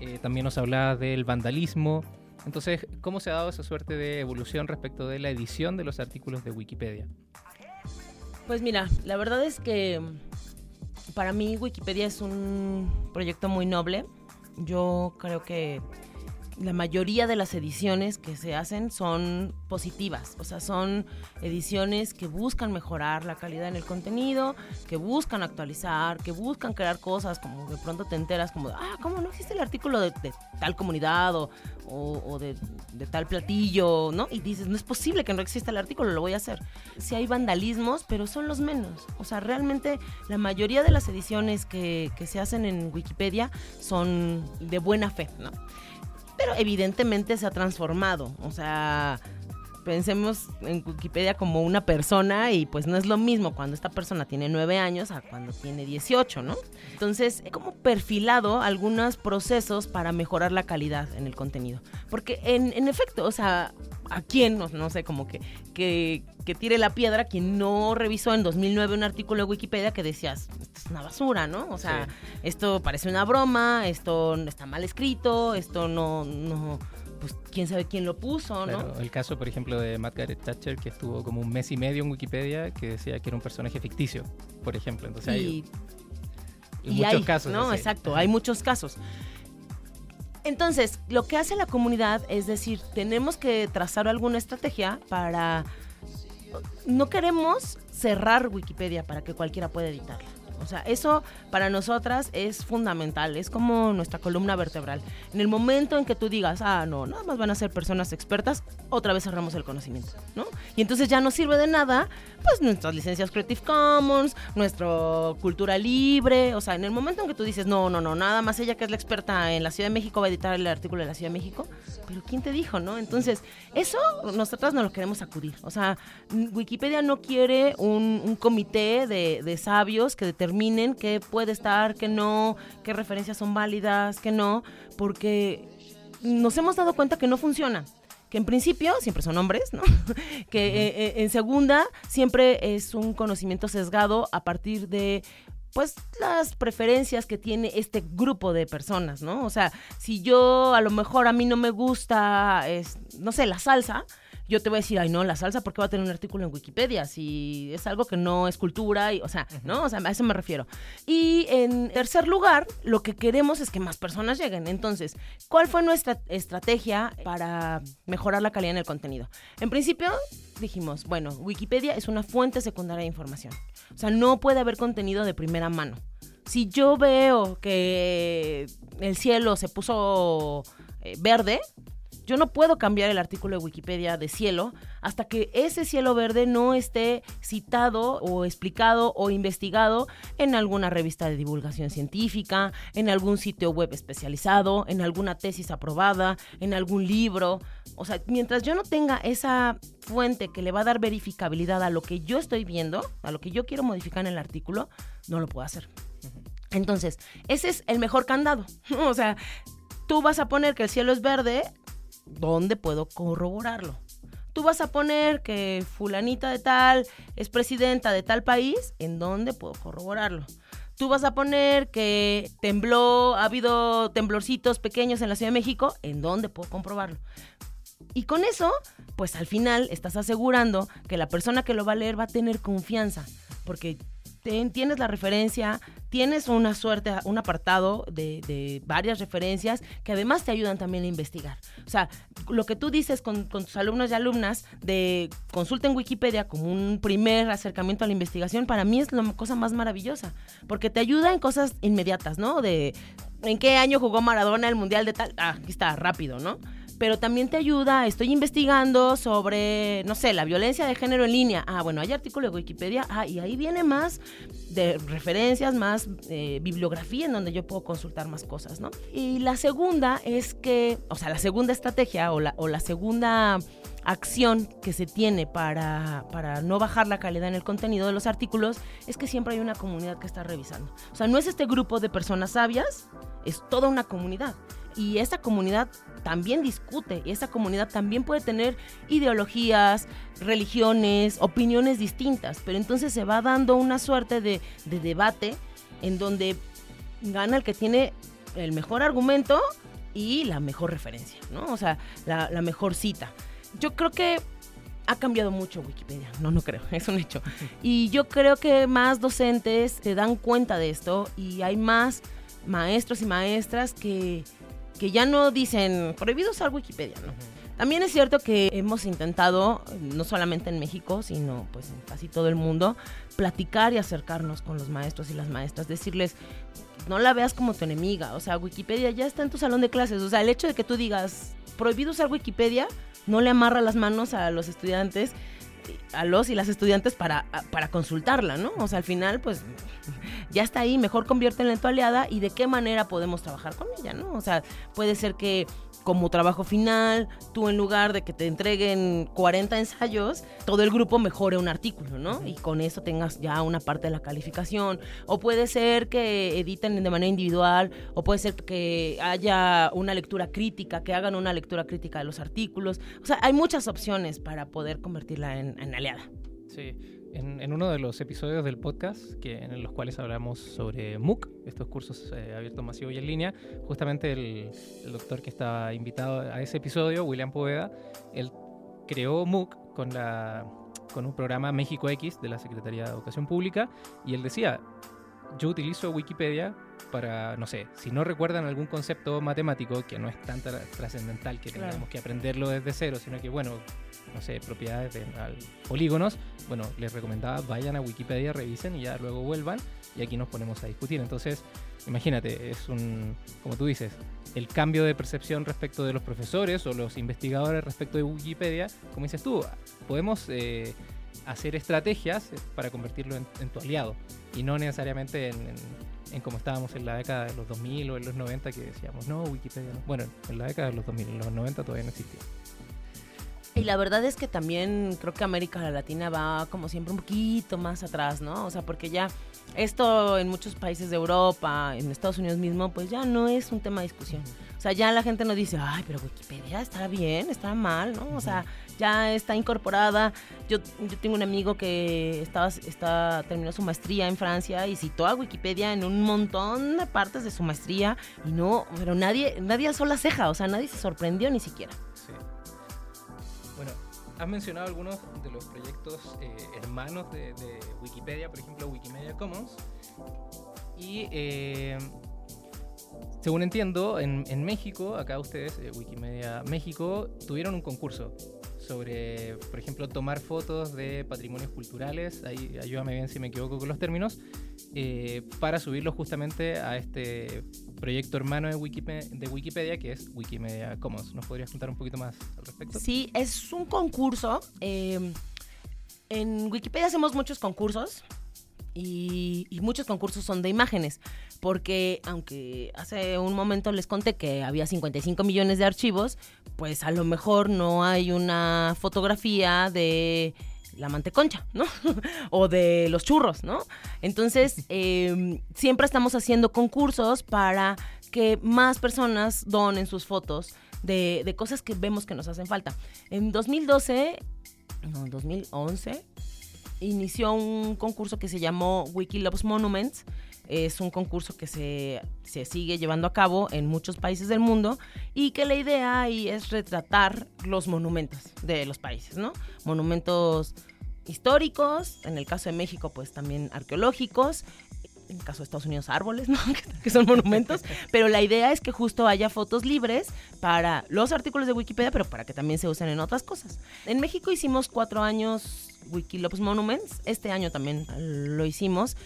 Eh, también nos hablabas del vandalismo. Entonces, ¿cómo se ha dado esa suerte de evolución respecto de la edición de los artículos de Wikipedia? Pues mira, la verdad es que mm, para mí Wikipedia es un proyecto muy noble. Yo creo que la mayoría de las ediciones que se hacen son positivas, o sea, son ediciones que buscan mejorar la calidad en el contenido, que buscan actualizar, que buscan crear cosas, como de pronto te enteras como, ah, ¿cómo no existe el artículo de, tal comunidad o, o- de, tal platillo, ¿no? Y dices, no es posible que no exista el artículo, lo voy a hacer. Sí hay vandalismos, pero son los menos. O sea, realmente la mayoría de las ediciones que, que se hacen en Wikipedia son de buena fe, ¿no? Pero evidentemente se ha transformado. O sea, pensemos en Wikipedia como una persona y pues no es lo mismo cuando esta persona tiene nueve años a cuando tiene 18, ¿no? Entonces, he como perfilado algunos procesos para mejorar la calidad en el contenido. Porque en, en efecto, o sea, ¿a quién? No, no sé, como que, que, que tire la piedra quien no revisó en 2009 un artículo de Wikipedia que decías, esto es una basura, ¿no? O sea, Sí. esto parece una broma, esto está mal escrito, esto no, no, pues quién sabe quién lo puso, ¿no? El caso, por ejemplo, de Margaret Thatcher, que estuvo como un mes y medio en Wikipedia, que decía que era un personaje ficticio, por ejemplo. Entonces hay, y, hay y muchos hay, casos. ¿no? así. Exacto, hay muchos casos. Entonces, lo que hace la comunidad es decir, tenemos que trazar alguna estrategia para... No queremos cerrar Wikipedia para que cualquiera pueda editarla. O sea, eso para nosotras es fundamental, es como nuestra columna vertebral. En el momento en que tú digas, ah, no, nada más van a ser personas expertas, otra vez cerramos el conocimiento, ¿no? Y entonces ya no sirve de nada, pues nuestras licencias Creative Commons, nuestro cultura libre, o sea, en el momento en que tú dices, no, no, no, nada más ella que es la experta en la Ciudad de México va a editar el artículo de la Ciudad de México, pero ¿quién te dijo, no? Entonces, eso nosotras no lo queremos acudir, o sea, Wikipedia no quiere un, un comité de, de sabios que determinen qué puede estar, qué no, qué referencias son válidas, qué no, porque nos hemos dado cuenta que no funciona. Que en principio siempre son hombres, ¿no? que eh, eh, en segunda siempre es un conocimiento sesgado a partir de pues las preferencias que tiene este grupo de personas, ¿no? O sea, si yo a lo mejor a mí no me gusta, es, no sé, la salsa, yo te voy a decir, ay, no, la salsa, ¿por qué va a tener un artículo en Wikipedia? Si es algo que no es cultura, y, o sea, ¿no? O sea, a eso me refiero. Y en tercer lugar, lo que queremos es que más personas lleguen. Entonces, ¿cuál fue nuestra estrategia para mejorar la calidad en el contenido? En principio, dijimos, bueno, Wikipedia es una fuente secundaria de información. O sea, no puede haber contenido de primera mano. Si yo veo que el cielo se puso eh, verde, yo no puedo cambiar el artículo de Wikipedia de cielo hasta que ese cielo verde no esté citado o explicado o investigado en alguna revista de divulgación científica, en algún sitio web especializado, en alguna tesis aprobada, en algún libro. O sea, mientras yo no tenga esa fuente que le va a dar verificabilidad a lo que yo estoy viendo, a lo que yo quiero modificar en el artículo, no lo puedo hacer. Entonces, ese es el mejor candado. o sea, tú vas a poner que el cielo es verde, ¿dónde puedo corroborarlo? Tú vas a poner que fulanita de tal es presidenta de tal país, ¿en dónde puedo corroborarlo? Tú vas a poner que tembló, ha habido temblorcitos pequeños en la Ciudad de México, ¿en dónde puedo comprobarlo? Y con eso, pues al final estás asegurando que la persona que lo va a leer va a tener confianza, porque tienes la referencia, tienes una suerte, un apartado de, varias referencias que además te ayudan también a investigar. O sea, lo que tú dices con, tus alumnos y alumnas de consulten Wikipedia como un primer acercamiento a la investigación, para mí es la cosa más maravillosa, porque te ayuda en cosas inmediatas, ¿no? De en qué año jugó Maradona el Mundial de tal, ah, aquí está, rápido, ¿no? Pero también te ayuda, estoy investigando sobre, no sé, la violencia de género en línea. Ah, bueno, hay artículo de Wikipedia, ah, y ahí viene más de referencias, más eh, bibliografía en donde yo puedo consultar más cosas, ¿no? Y la segunda es que, o sea, la segunda estrategia o la, o la segunda acción que se tiene para, para, no bajar la calidad en el contenido de los artículos es que siempre hay una comunidad que está revisando. O sea, no es este grupo de personas sabias, es toda una comunidad. Y esa comunidad también discute y esa comunidad también puede tener ideologías, religiones, opiniones distintas, pero entonces se va dando una suerte de, debate en donde gana el que tiene el mejor argumento y la mejor referencia, ¿no? O sea, la, la mejor cita. Yo creo que ha cambiado mucho Wikipedia. No, no creo, es un hecho. Y yo creo que más docentes se dan cuenta de esto y hay más maestros y maestras que, que ya no dicen prohibido usar Wikipedia, ¿no? También es cierto que hemos intentado, no solamente en México, sino pues en casi todo el mundo, platicar y acercarnos con los maestros y las maestras, decirles, no la veas como tu enemiga, o sea, Wikipedia ya está en tu salón de clases, o sea, el hecho de que tú digas, prohibido usar Wikipedia, no le amarra las manos a los estudiantes a los y las estudiantes para, para consultarla, ¿no? O sea, al final, pues ya está ahí, mejor conviértela en tu aliada y de qué manera podemos trabajar con ella, ¿no? O sea, puede ser que como trabajo final, tú en lugar de que te entreguen 40 ensayos, todo el grupo mejore un artículo, ¿no? Y con eso tengas ya una parte de la calificación. O puede ser que editen de manera individual, o puede ser que haya una lectura crítica, que hagan una lectura crítica de los artículos. O sea, hay muchas opciones para poder convertirla en, en aliada. Sí. En, uno de los episodios del podcast, que, en los cuales hablamos sobre MOOC, estos cursos eh, abiertos masivos y en línea, justamente el, doctor que estaba invitado a ese episodio, William Poveda, él creó MOOC con, la, con un programa México X de la Secretaría de Educación Pública y él decía, yo utilizo Wikipedia para, no sé, si no recuerdan algún concepto matemático que no es tan trascendental que tengamos que aprenderlo desde cero, sino que, bueno, no sé, propiedades de polígonos, bueno, les recomendaba vayan a Wikipedia, revisen y ya luego vuelvan y aquí nos ponemos a discutir. Entonces, imagínate, es un, como tú dices, el cambio de percepción respecto de los profesores o los investigadores respecto de Wikipedia, como dices tú, podemos eh, hacer estrategias para convertirlo en, tu aliado y no necesariamente en, en, como estábamos en la década de los 2000 o en los 90 que decíamos, no, Wikipedia no. Bueno, en la década de los 2000, en los 90 todavía no existía. Y la verdad es que también creo que América Latina va como siempre un poquito más atrás, ¿no? O sea, porque ya esto en muchos países de Europa, en Estados Unidos mismo, pues ya no es un tema de discusión. O sea, ya la gente no dice, ay, pero Wikipedia está bien, está mal, ¿no? O sea, ya está incorporada. Yo, yo tengo un amigo que estaba, está, terminó su maestría en Francia y citó a Wikipedia en un montón de partes de su maestría y no, pero nadie, nadie alzó la ceja, o sea, nadie se sorprendió ni siquiera. Sí. Has mencionado algunos de los proyectos eh, hermanos de, Wikipedia, por ejemplo Wikimedia Commons. Y eh, según entiendo, en, México, acá ustedes, eh, Wikimedia México, tuvieron un concurso sobre, por ejemplo, tomar fotos de patrimonios culturales, ahí ayúdame bien si me equivoco con los términos, eh, para subirlos justamente a este proyecto hermano de Wikipedia, de Wikipedia, que es Wikimedia Commons. ¿Nos podrías contar un poquito más al respecto? Sí, es un concurso. eh, en Wikipedia hacemos muchos concursos y, y muchos concursos son de imágenes, porque aunque hace un momento les conté que había 55 millones de archivos, pues a lo mejor no hay una fotografía de la manteconcha, ¿no? o de los churros, ¿no? Entonces, eh, siempre estamos haciendo concursos para que más personas donen sus fotos de, de cosas que vemos que nos hacen falta. En 2012, no, 2011, inició un concurso que se llamó Wiki Loves Monuments. Es un concurso que se, se sigue llevando a cabo en muchos países del mundo y que la idea ahí es retratar los monumentos de los países, ¿no? Monumentos históricos, en el caso de México pues también arqueológicos, en el caso de Estados Unidos árboles, ¿no? que son monumentos, pero la idea es que justo haya fotos libres para los artículos de Wikipedia, pero para que también se usen en otras cosas. En México hicimos cuatro años Wikilops Monuments, este año también lo hicimos,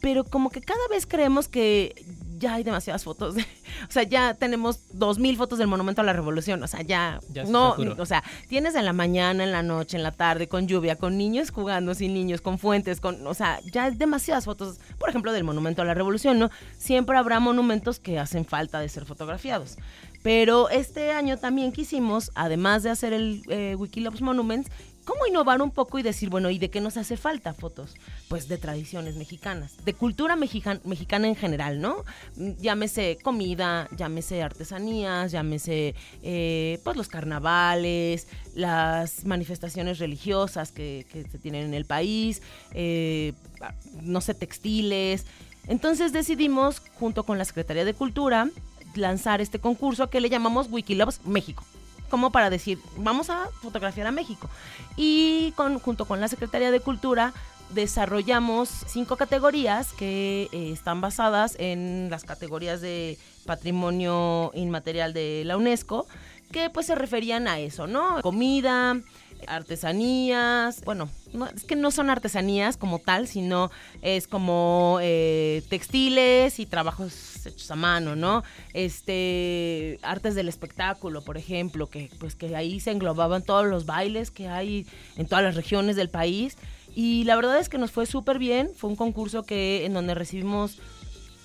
pero como que cada vez creemos que ya hay demasiadas fotos. o sea, ya tenemos dos mil fotos del Monumento a la Revolución. O sea, ya, Ya se no, saturó. o sea, tienes en la mañana, en la noche, en la tarde, con lluvia, con niños jugando, sin niños, con fuentes, con, o sea, ya hay demasiadas fotos, por ejemplo, del Monumento a la Revolución, ¿no? Siempre habrá monumentos que hacen falta de ser fotografiados. Pero este año también quisimos, además de hacer el eh, Wikilops Monuments, ¿cómo innovar un poco y decir, bueno, ¿y de qué nos hace falta fotos? Pues de tradiciones mexicanas, de cultura mexican- mexicana en general, ¿no? Mm, Llámese comida, llámese artesanías, llámese eh, pues los carnavales, las manifestaciones religiosas que, se tienen en el país, eh, no sé, textiles. Entonces decidimos, junto con la Secretaría de Cultura, lanzar este concurso que le llamamos Wikiloves México como para decir, vamos a fotografiar a México. Y con, junto con la Secretaría de Cultura desarrollamos cinco categorías que eh, están basadas en las categorías de patrimonio inmaterial de la UNESCO, que pues se referían a eso, ¿no? Comida, artesanías, bueno, no, es que no son artesanías como tal, sino es como eh, textiles y trabajos hechos a mano, ¿no? Este, artes del espectáculo, por ejemplo, que pues que ahí se englobaban todos los bailes que hay en todas las regiones del país. Y la verdad es que nos fue súper bien, fue un concurso que en donde recibimos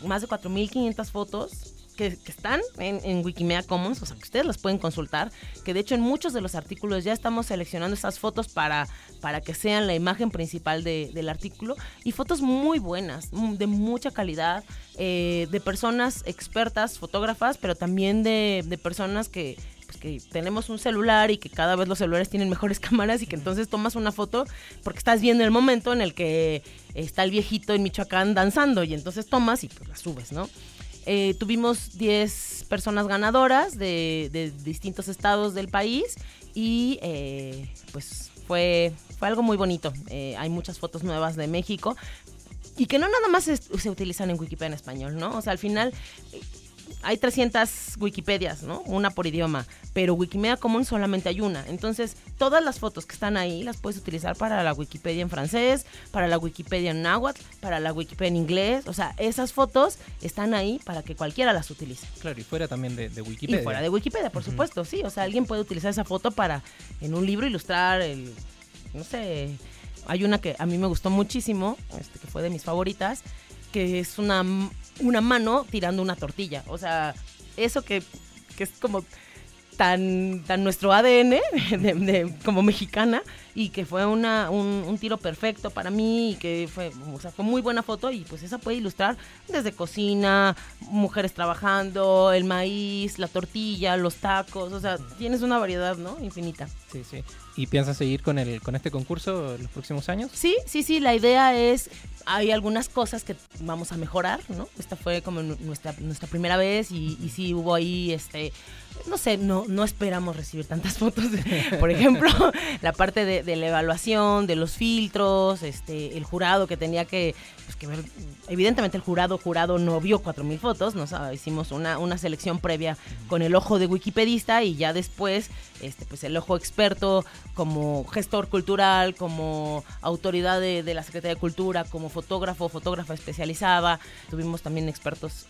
más de 4.500 fotos que, que están en, en Wikimedia Commons, o sea, que ustedes las pueden consultar, que de hecho en muchos de los artículos ya estamos seleccionando esas fotos para, para que sean la imagen principal de- del artículo, y fotos muy buenas, mm, de mucha calidad, eh, de personas expertas, fotógrafas, pero también de, de personas que, pues, que tenemos un celular y que cada vez los celulares tienen mejores cámaras y que entonces tomas una foto porque estás viendo el momento en el que está el viejito en Michoacán danzando y entonces tomas y pues la subes, ¿no? Eh, tuvimos 10 personas ganadoras de, de distintos estados del país y eh, pues fue, fue algo muy bonito. Eh, hay muchas fotos nuevas de México y que no nada más se utilizan en Wikipedia en español, ¿no? O sea, al final hay 300 Wikipedias, ¿no? Una por idioma, pero Wikimedia Commons solamente hay una. Entonces, todas las fotos que están ahí las puedes utilizar para la Wikipedia en francés, para la Wikipedia en náhuatl, para la Wikipedia en inglés. O sea, esas fotos están ahí para que cualquiera las utilice. Claro, y fuera también de, de Wikipedia. Y fuera de Wikipedia, por supuesto, sí. O sea, alguien puede utilizar esa foto para en un libro ilustrar el, no sé, hay una que a mí me gustó muchísimo, este, que fue de mis favoritas, que es una, una mano tirando una tortilla. O sea, eso que, que es como tan, tan nuestro ADN de- como mexicana y que fue una, un, un tiro perfecto para mí y que fue, o sea, fue muy buena foto y pues esa puede ilustrar desde cocina, mujeres trabajando, el maíz, la tortilla, los tacos, o sea, tienes una variedad, ¿no? Infinita. Sí, sí. ¿Y piensas seguir con el con este concurso los próximos años? Sí, sí, sí, la idea es, hay algunas cosas que vamos a mejorar, ¿no? Esta fue como nu- nuestra, nuestra primera vez y, y sí hubo ahí, este, no sé, no, no esperamos recibir tantas fotos. de- por ejemplo, la parte de, de, la evaluación, de los filtros, este, el jurado que tenía que, pues, ver, evidentemente el jurado jurado no vio 4.000 fotos, hicimos una, una selección previa con el ojo de wikipedista y ya después, este, pues el ojo experto como gestor cultural, como autoridad de, de la Secretaría de Cultura, como fotógrafo, fotógrafa especializada, tuvimos también expertos,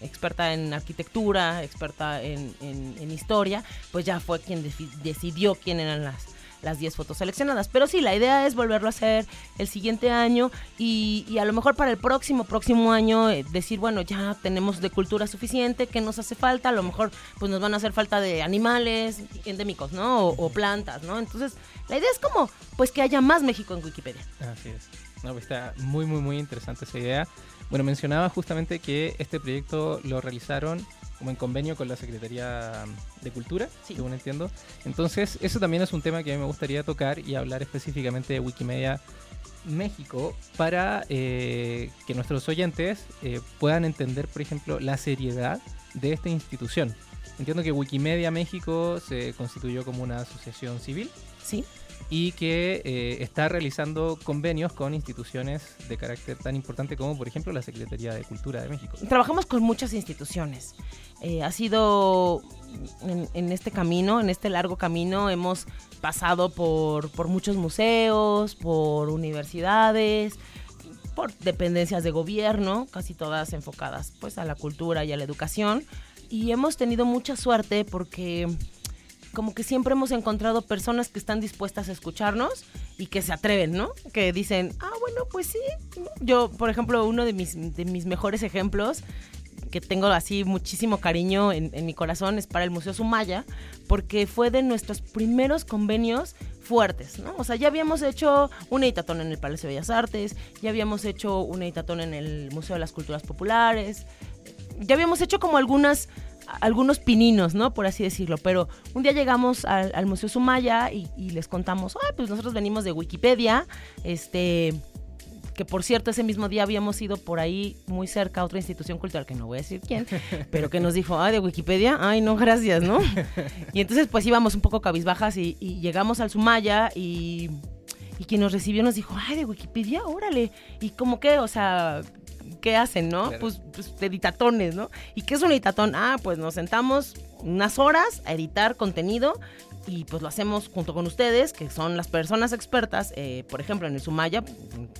experta en arquitectura, experta en, en- en historia, pues ya fue quien decidió quién eran las las 10 fotos seleccionadas. Pero sí, la idea es volverlo a hacer el siguiente año y, y a lo mejor para el próximo, próximo año eh, decir, bueno, ya tenemos de cultura suficiente, ¿qué nos hace falta? A lo mejor pues nos van a hacer falta de animales endémicos, ¿no? O, plantas, ¿no? Entonces, la idea es como, pues que haya más México en Wikipedia. Así es. No, pues está muy, muy, muy interesante esa idea. Bueno, mencionaba justamente que este proyecto lo realizaron como en convenio con la Secretaría de Cultura, Sí. según entiendo. Entonces, eso también es un tema que a mí me gustaría tocar y hablar específicamente de Wikimedia México para eh, que nuestros oyentes eh, puedan entender, por ejemplo, la seriedad de esta institución. Entiendo que Wikimedia México se constituyó como una asociación civil ¿Sí? Y que eh, está realizando convenios con instituciones de carácter tan importante como, por ejemplo, la Secretaría de Cultura de México. Trabajamos con muchas instituciones. Eh, ha sido en, en este camino, en este largo camino, hemos pasado por, por muchos museos, por universidades, por dependencias de gobierno, casi todas enfocadas pues a la cultura y a la educación. Y hemos tenido mucha suerte porque como que siempre hemos encontrado personas que están dispuestas a escucharnos y que se atreven, ¿no? Que dicen, ah, bueno, pues sí. Yo, por ejemplo, uno de mis, de mis mejores ejemplos que tengo así muchísimo cariño en, en mi corazón es para el Museo Sumaya, porque fue de nuestros primeros convenios fuertes, ¿no? O sea, ya habíamos hecho un editatón en el Palacio de Bellas Artes, ya habíamos hecho un editatón en el Museo de las Culturas Populares, ya habíamos hecho como algunas algunos pininos, ¿no? Por así decirlo. Pero un día llegamos al, al Museo Sumaya y, y les contamos, ay, pues nosotros venimos de Wikipedia, este, que por cierto ese mismo día habíamos ido por ahí muy cerca a otra institución cultural, que no voy a decir quién, pero que nos dijo, ay, de Wikipedia, ay, no, gracias, ¿no? Y entonces pues íbamos un poco cabizbajas y, y llegamos al Sumaya y, y quien nos recibió nos dijo, ay, de Wikipedia, órale. Y como que, o sea, ¿qué hacen, no? Claro. Pues, pues editatones, ¿no? ¿Y qué es un editatón? Ah, pues nos sentamos unas horas a editar contenido y pues lo hacemos junto con ustedes, que son las personas expertas. Eh, por ejemplo, en el Sumaya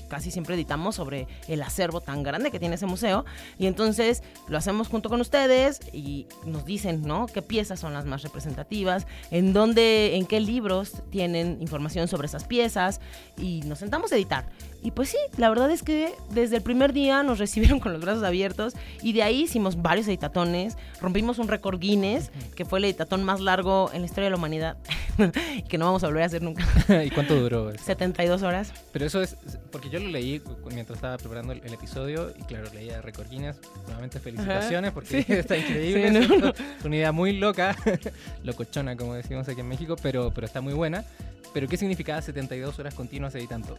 casi siempre editamos sobre el acervo tan grande que tiene ese museo y entonces lo hacemos junto con ustedes y nos dicen, ¿no? ¿Qué piezas son las más representativas? ¿En dónde, en qué libros tienen información sobre esas piezas? Y nos sentamos a editar. Y pues sí, la verdad es que desde el primer día nos recibieron con los brazos abiertos y de ahí hicimos varios editatones, rompimos un récord Guinness, que fue el editatón más largo en la historia de la humanidad y que no vamos a volver a hacer nunca. ¿Y cuánto duró? eso? 72 horas. Pero eso es, porque yo lo leí mientras estaba preparando el, el episodio y claro, leía Record Guinness. Nuevamente felicitaciones porque Sí. está increíble. Sí, no, no. Es una idea muy loca, locochona como decimos aquí en México, pero, pero está muy buena. Pero ¿qué significaba 72 horas continuas editando?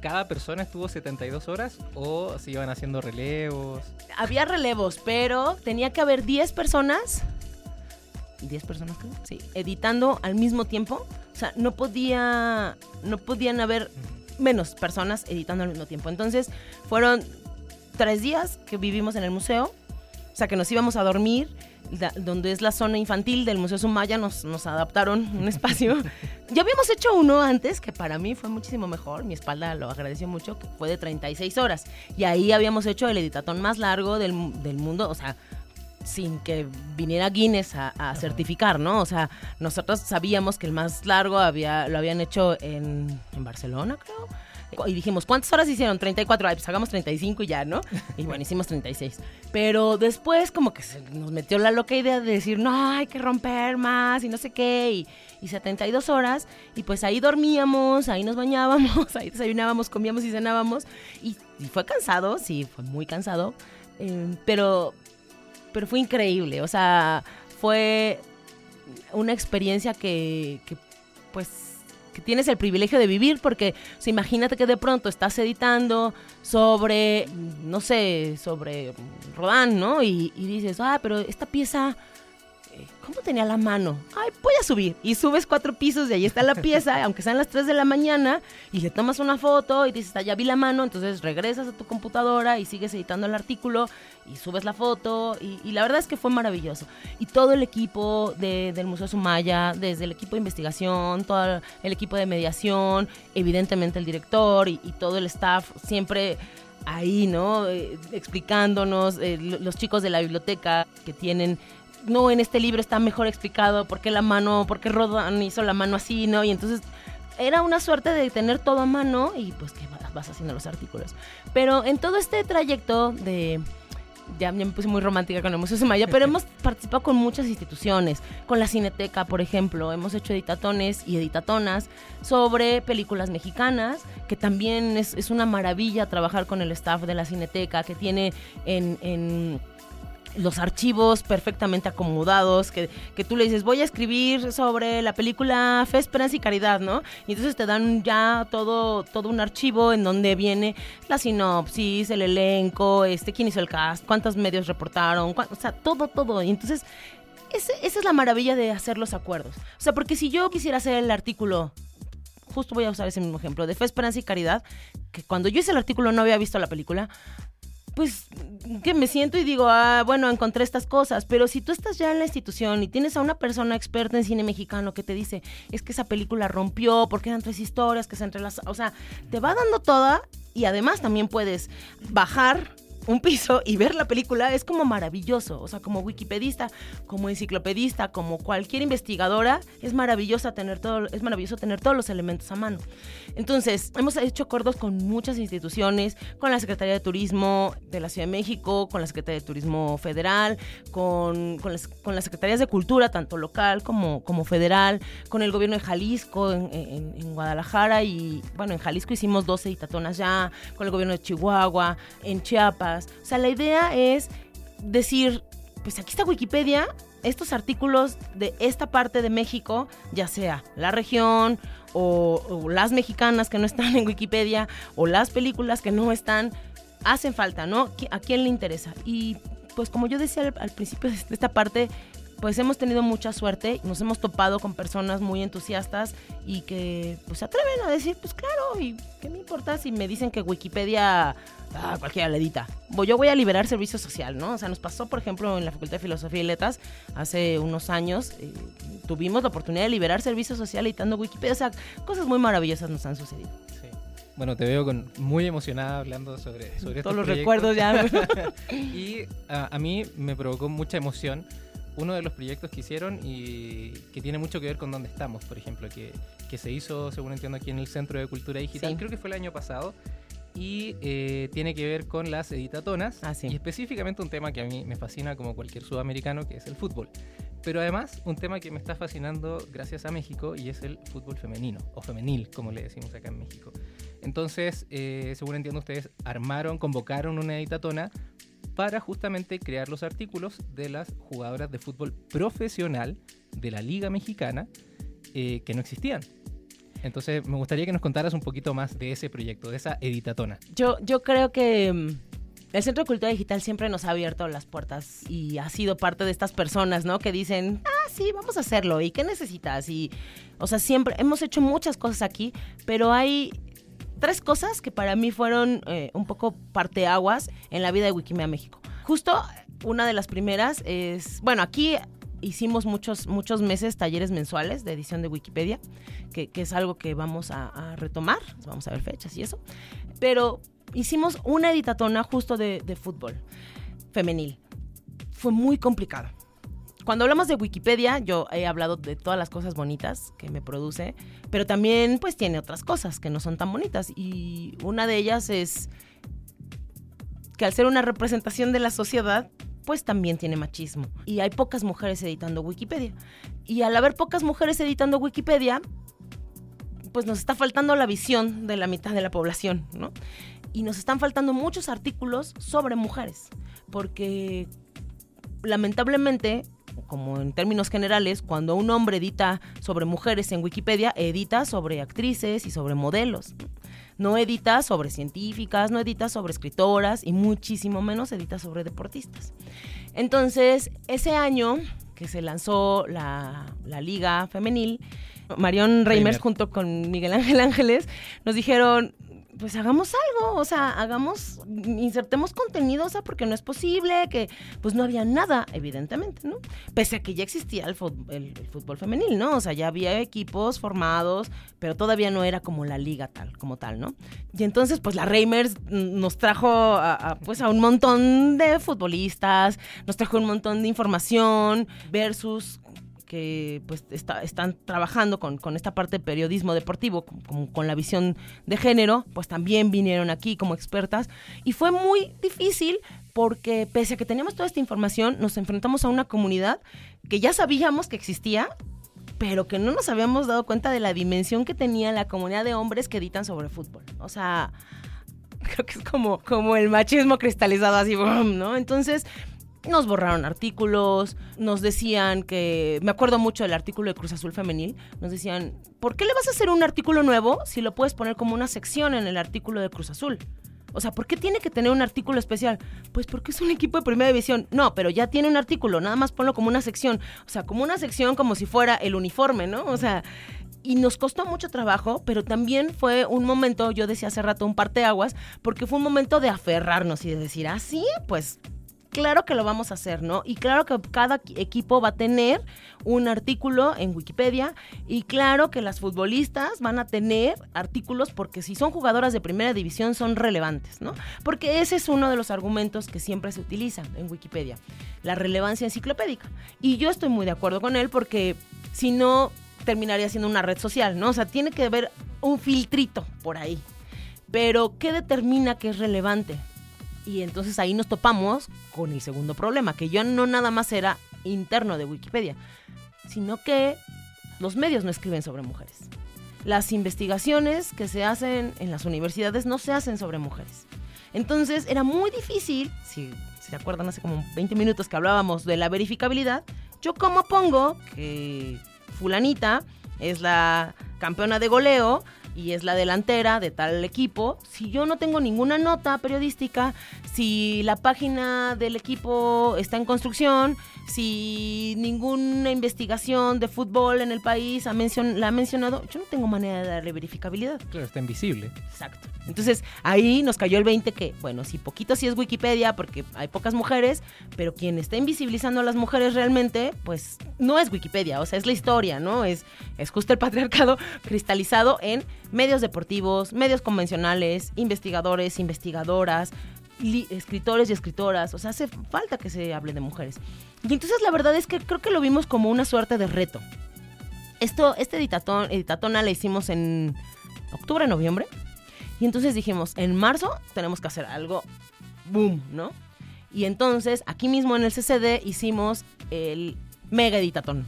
¿Cada persona estuvo 72 horas o se iban haciendo relevos? Había relevos, pero tenía que haber 10 personas. 10 personas, creo. Sí, editando al mismo tiempo. O sea, no podía. No podían haber menos personas editando al mismo tiempo. Entonces, fueron tres días que vivimos en el museo. O sea, que nos íbamos a dormir, donde es la zona infantil del Museo Sumaya, nos, nos adaptaron un espacio. ya habíamos hecho uno antes, que para mí fue muchísimo mejor, mi espalda lo agradeció mucho, que fue de 36 horas. Y ahí habíamos hecho el editatón más largo del, del mundo, o sea, sin que viniera Guinness a, a certificar, ¿no? O sea, nosotros sabíamos que el más largo había, lo habían hecho en, en Barcelona, creo. Y dijimos, ¿cuántas horas hicieron? 34. Ay, pues hagamos 35 y ya, ¿no? Y bueno, hicimos 36. Pero después como que se nos metió la loca idea de decir, no, hay que romper más y no sé qué. Y, y 72 horas. Y pues ahí dormíamos, ahí nos bañábamos, ahí desayunábamos, comíamos y cenábamos. Y, fue cansado, sí, fue muy cansado. eh, pero, pero fue increíble. O sea, fue una experiencia que, pues que tienes el privilegio de vivir porque o imagínate que de pronto estás editando sobre no sé sobre Rodán no y, y dices ah pero esta pieza ¿cómo tenía la mano? Ay, voy a subir. Y subes cuatro pisos y ahí está la pieza, aunque sean las 3 de la mañana, y le tomas una foto y dices, ah, ya vi la mano, entonces regresas a tu computadora y sigues editando el artículo y subes la foto. Y, la verdad es que fue maravilloso. Y todo el equipo del Museo Sumaya, desde el equipo de investigación, todo el equipo de mediación, evidentemente el director y, y todo el staff, siempre ahí, ¿no? Eh, explicándonos, eh, los chicos de la biblioteca que tienen no, en este libro está mejor explicado por qué la mano, por qué Rodan hizo la mano así, ¿no? Y entonces era una suerte de tener todo a mano y pues que vas haciendo los artículos. Pero en todo este trayecto de, ya, me puse muy romántica con el Museo Sumaya, pero hemos participado con muchas instituciones, con la Cineteca, por ejemplo, hemos hecho editatones y editatonas sobre películas mexicanas, que también es, es una maravilla trabajar con el staff de la Cineteca, que tiene en, en los archivos perfectamente acomodados, que, que, tú le dices, voy a escribir sobre la película Fe, Esperanza y Caridad, ¿no? Y entonces te dan ya todo, todo un archivo en donde viene la sinopsis, el elenco, este, quién hizo el cast, cuántos medios reportaron, o sea, todo, todo. Y entonces, esa es la maravilla de hacer los acuerdos. O sea, porque si yo quisiera hacer el artículo justo voy a usar ese mismo ejemplo, de Fe, Esperanza y Caridad, que cuando yo hice el artículo no había visto la película, pues que me siento y digo, ah, bueno, encontré estas cosas, pero si tú estás ya en la institución y tienes a una persona experta en cine mexicano que te dice, es que esa película rompió porque eran tres historias que se entrelazan, o sea, te va dando toda y además también puedes bajar un piso y ver la película es como maravilloso. O sea, como wikipedista, como enciclopedista, como cualquier investigadora, es maravilloso tener todo, es maravilloso tener todos los elementos a mano. Entonces, hemos hecho acuerdos con muchas instituciones, con la Secretaría de Turismo de la Ciudad de México, con la Secretaría de Turismo Federal, con, con, las, con las Secretarías de Cultura, tanto local como, como federal, con el gobierno de Jalisco, en, en, Guadalajara, y bueno, en Jalisco hicimos 12 itatonas ya, con el gobierno de Chihuahua, en Chiapas o sea, la idea es decir, pues aquí está Wikipedia, estos artículos de esta parte de México, ya sea la región o, las mexicanas que no están en Wikipedia o las películas que no están, hacen falta, ¿no? ¿A quién le interesa? Y pues como yo decía al, principio de esta parte, pues hemos tenido mucha suerte, nos hemos topado con personas muy entusiastas y que pues se atreven a decir, pues claro, y qué me importa si me dicen que Wikipedia ah, cualquiera le edita. Yo voy a liberar servicio social, ¿no? O sea, nos pasó, por ejemplo, en la Facultad de Filosofía y Letras hace unos años, eh, tuvimos la oportunidad de liberar servicio social editando Wikipedia, o sea, cosas muy maravillosas nos han sucedido. Sí. Bueno, te veo con, muy emocionada hablando sobre, sobre Todos los recuerdos ya. y a mí me provocó mucha emoción uno de los proyectos que hicieron y que tiene mucho que ver con dónde estamos, por ejemplo, que, que se hizo, según entiendo, aquí en el Centro de Cultura Digital, creo que fue el año pasado, y eh, tiene que ver con las editatonas, ah, y específicamente un tema que a mí me fascina como cualquier sudamericano, que es el fútbol. Pero además, un tema que me está fascinando gracias a México y es el fútbol femenino, o femenil, como le decimos acá en México. Entonces, eh, según entiendo, ustedes armaron, convocaron una editatona para justamente crear los artículos de las jugadoras de fútbol profesional de la Liga Mexicana eh, que no existían. Entonces, me gustaría que nos contaras un poquito más de ese proyecto, de esa editatona. Yo, yo creo que mm, el Centro de Cultura Digital siempre nos ha abierto las puertas y ha sido parte de estas personas, ¿no? Que dicen, ah, sí, vamos a hacerlo. ¿Y qué necesitas? Y, o sea, siempre hemos hecho muchas cosas aquí, pero hay tres cosas que para mí fueron eh, un poco parteaguas en la vida de Wikimedia México. Justo una de las primeras es, bueno, aquí hicimos muchos, muchos meses talleres mensuales de edición de Wikipedia, que, es algo que vamos a, retomar, vamos a ver fechas y eso, pero hicimos una editatona justo de, de fútbol femenil. Fue muy complicado cuando hablamos de Wikipedia, yo he hablado de todas las cosas bonitas que me produce, pero también pues tiene otras cosas que no son tan bonitas y una de ellas es que al ser una representación de la sociedad, pues también tiene machismo. Y hay pocas mujeres editando Wikipedia. Y al haber pocas mujeres editando Wikipedia, pues nos está faltando la visión de la mitad de la población, ¿no? Y nos están faltando muchos artículos sobre mujeres, porque lamentablemente como en términos generales, cuando un hombre edita sobre mujeres en Wikipedia, edita sobre actrices y sobre modelos. No edita sobre científicas, no edita sobre escritoras y muchísimo menos edita sobre deportistas. Entonces, ese año que se lanzó la, la liga femenil, Marion Reimers Reimer. junto con Miguel Ángel Ángeles nos dijeron, pues hagamos algo, o sea, hagamos, insertemos contenido, o sea, porque no es posible, que pues no había nada, evidentemente, ¿no? Pese a que ya existía el fútbol, el, fútbol femenil, ¿no? O sea, ya había equipos formados, pero todavía no era como la liga tal, como tal, ¿no? Y entonces, pues la Reimers nos trajo a, pues a un montón de futbolistas, nos trajo un montón de información versus que pues está- están trabajando con, con esta parte de periodismo deportivo, con, con- la visión de género, pues también vinieron aquí como expertas. Y fue muy difícil porque pese a que teníamos toda esta información, nos enfrentamos a una comunidad que ya sabíamos que existía, pero que no nos habíamos dado cuenta de la dimensión que tenía la comunidad de hombres que editan sobre fútbol. O sea, creo que es como, como el machismo cristalizado así. ¿no? Entonces, nos borraron artículos, nos decían que, me acuerdo mucho del artículo de Cruz Azul Femenil, nos decían, ¿por qué le vas a hacer un artículo nuevo si lo puedes poner como una sección en el artículo de Cruz Azul? O sea, ¿por qué tiene que tener un artículo especial? Pues porque es un equipo de primera división. No, pero ya tiene un artículo, nada más ponlo como una sección. O sea, como una sección como si fuera el uniforme, ¿no? O sea, y nos costó mucho trabajo, pero también fue un momento, yo decía hace rato un parteaguas, porque fue un momento de aferrarnos y de decir, ah, sí, pues claro que lo vamos a hacer, ¿no? Y claro que cada qui- equipo va a tener un artículo en Wikipedia y claro que las futbolistas van a tener artículos porque si son jugadoras de primera división son relevantes, ¿no? Porque ese es uno de los argumentos que siempre se utiliza en Wikipedia, la relevancia enciclopédica. Y yo estoy muy de acuerdo con él porque si no terminaría siendo una red social, ¿no? O sea, tiene que haber un filtrito por ahí. Pero ¿qué determina que es relevante? Y entonces ahí nos topamos con el segundo problema, que ya no nada más era interno de Wikipedia, sino que los medios no escriben sobre mujeres. Las investigaciones que se hacen en las universidades no se hacen sobre mujeres. Entonces era muy difícil, si se acuerdan hace como 20 minutos que hablábamos de la verificabilidad, yo como pongo que fulanita es la campeona de goleo y es la delantera de tal equipo, si yo no tengo ninguna nota periodística, si la página del equipo está en construcción, si ninguna investigación de fútbol en el país ha mencion- la ha mencionado, yo no tengo manera de darle verificabilidad. Claro, está invisible. Exacto. Entonces ahí nos cayó el 20 que, bueno, sí, poquito sí es Wikipedia porque hay pocas mujeres, pero quien está invisibilizando a las mujeres realmente, pues no es Wikipedia, o sea, es la historia, ¿no? Es, es justo el patriarcado cristalizado en medios deportivos, medios convencionales, investigadores, investigadoras, escritores y escritoras, o sea, hace falta que se hable de mujeres. Y entonces la verdad es que creo que lo vimos como una suerte de reto. Esto, este editatón, editatona la hicimos en octubre, noviembre. Y entonces dijimos, en marzo tenemos que hacer algo, boom, ¿no? Y entonces, aquí mismo en el CCD hicimos el mega editatón.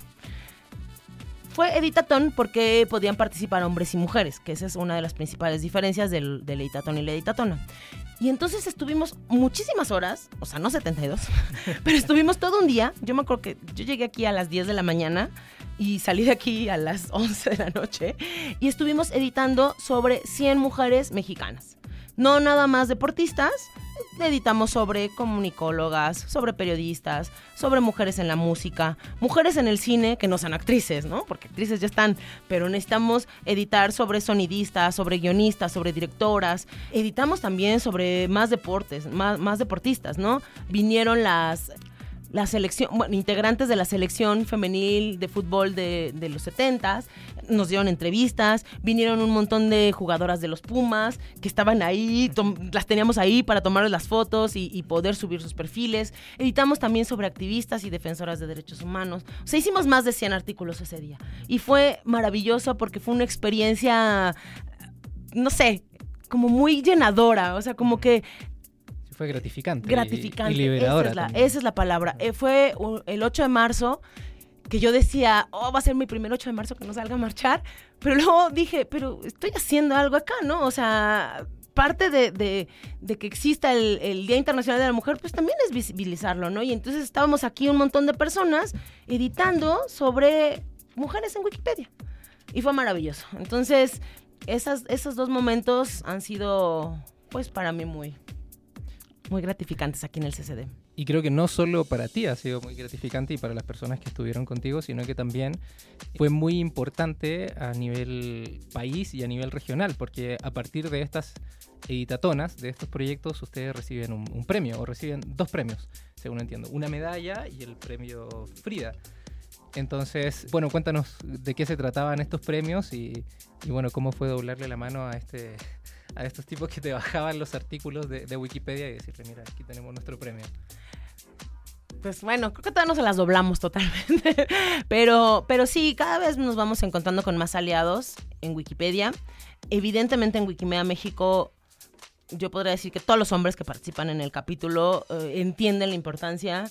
Fue editatón porque podían participar hombres y mujeres, que esa es una de las principales diferencias del, del editatón y la editatona. Y entonces estuvimos muchísimas horas, o sea, no 72, pero estuvimos todo un día. Yo me acuerdo que yo llegué aquí a las 10 de la mañana y salí de aquí a las 11 de la noche y estuvimos editando sobre 100 mujeres mexicanas. No nada más deportistas, editamos sobre comunicólogas, sobre periodistas, sobre mujeres en la música, mujeres en el cine que no sean actrices, ¿no? Porque actrices ya están, pero necesitamos editar sobre sonidistas, sobre guionistas, sobre directoras. Editamos también sobre más deportes, más, deportistas, ¿no? Vinieron las la selección, bueno, integrantes de la selección femenil de fútbol de, de los 70s, nos dieron entrevistas, vinieron un montón de jugadoras de los Pumas que estaban ahí, las teníamos ahí para tomarles las fotos y, y poder subir sus perfiles. Editamos también sobre activistas y defensoras de derechos humanos. O sea, hicimos más de 100 artículos ese día. Y fue maravilloso porque fue una experiencia, no sé, como muy llenadora. O sea, como que Fue gratificante. gratificante. Y, liberadora. esa, es la, también. esa es la palabra. Eh, fue el 8 de marzo que yo decía, oh, va a ser mi primer 8 de marzo que no salga a marchar. Pero luego dije, pero estoy haciendo algo acá, ¿no? O sea, parte de, de- de que exista el, el Día Internacional de la Mujer, pues también es visibilizarlo, ¿no? Y entonces estábamos aquí un montón de personas editando sobre mujeres en Wikipedia. Y fue maravilloso. Entonces, esas, esos dos momentos han sido, pues, para mí muy, muy gratificantes aquí en el CCD. Y creo que no solo para ti ha sido muy gratificante y para las personas que estuvieron contigo, sino que también fue muy importante a nivel país y a nivel regional, porque a partir de estas editatonas, de estos proyectos, ustedes reciben un, un premio o reciben dos premios, según entiendo, una medalla y el premio Frida. Entonces, bueno, cuéntanos de qué se trataban estos premios y, y bueno, cómo fue doblarle la mano a este a estos tipos que te bajaban los artículos de, Wikipedia y decirle, mira, aquí tenemos nuestro premio. Pues bueno, creo que todavía no se las doblamos totalmente. pero, pero sí, cada vez nos vamos encontrando con más aliados en Wikipedia. Evidentemente en Wikimedia México yo podría decir que todos los hombres que participan en el capítulo eh, entienden la importancia.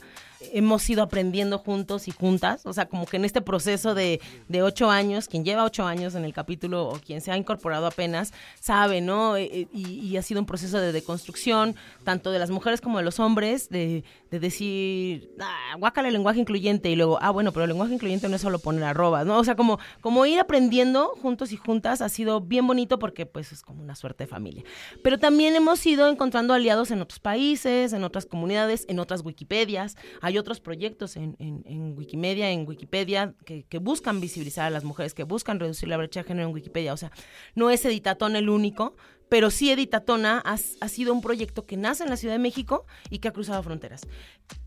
Hemos ido aprendiendo juntos y juntas, o sea, como que en este proceso de, de ocho años, quien lleva ocho años en el capítulo o quien se ha incorporado apenas, sabe, ¿no? Eh, eh, y, y ha sido un proceso de deconstrucción, tanto de las mujeres como de los hombres, de, de decir, ah, guácala el lenguaje incluyente, y luego, ah, bueno, pero el lenguaje incluyente no es solo poner arrobas, ¿no? O sea, como, como ir aprendiendo juntos y juntas ha sido bien bonito porque, pues, es como una suerte de familia. Pero también hemos ido encontrando aliados en otros países, en otras comunidades, en otras Wikipedias. Hay otros proyectos en, en, en Wikimedia, en Wikipedia, que, que, buscan visibilizar a las mujeres, que buscan reducir la brecha de género en Wikipedia. O sea, no es Editatón el único, pero sí Editatona ha, ha, sido un proyecto que nace en la Ciudad de México y que ha cruzado fronteras.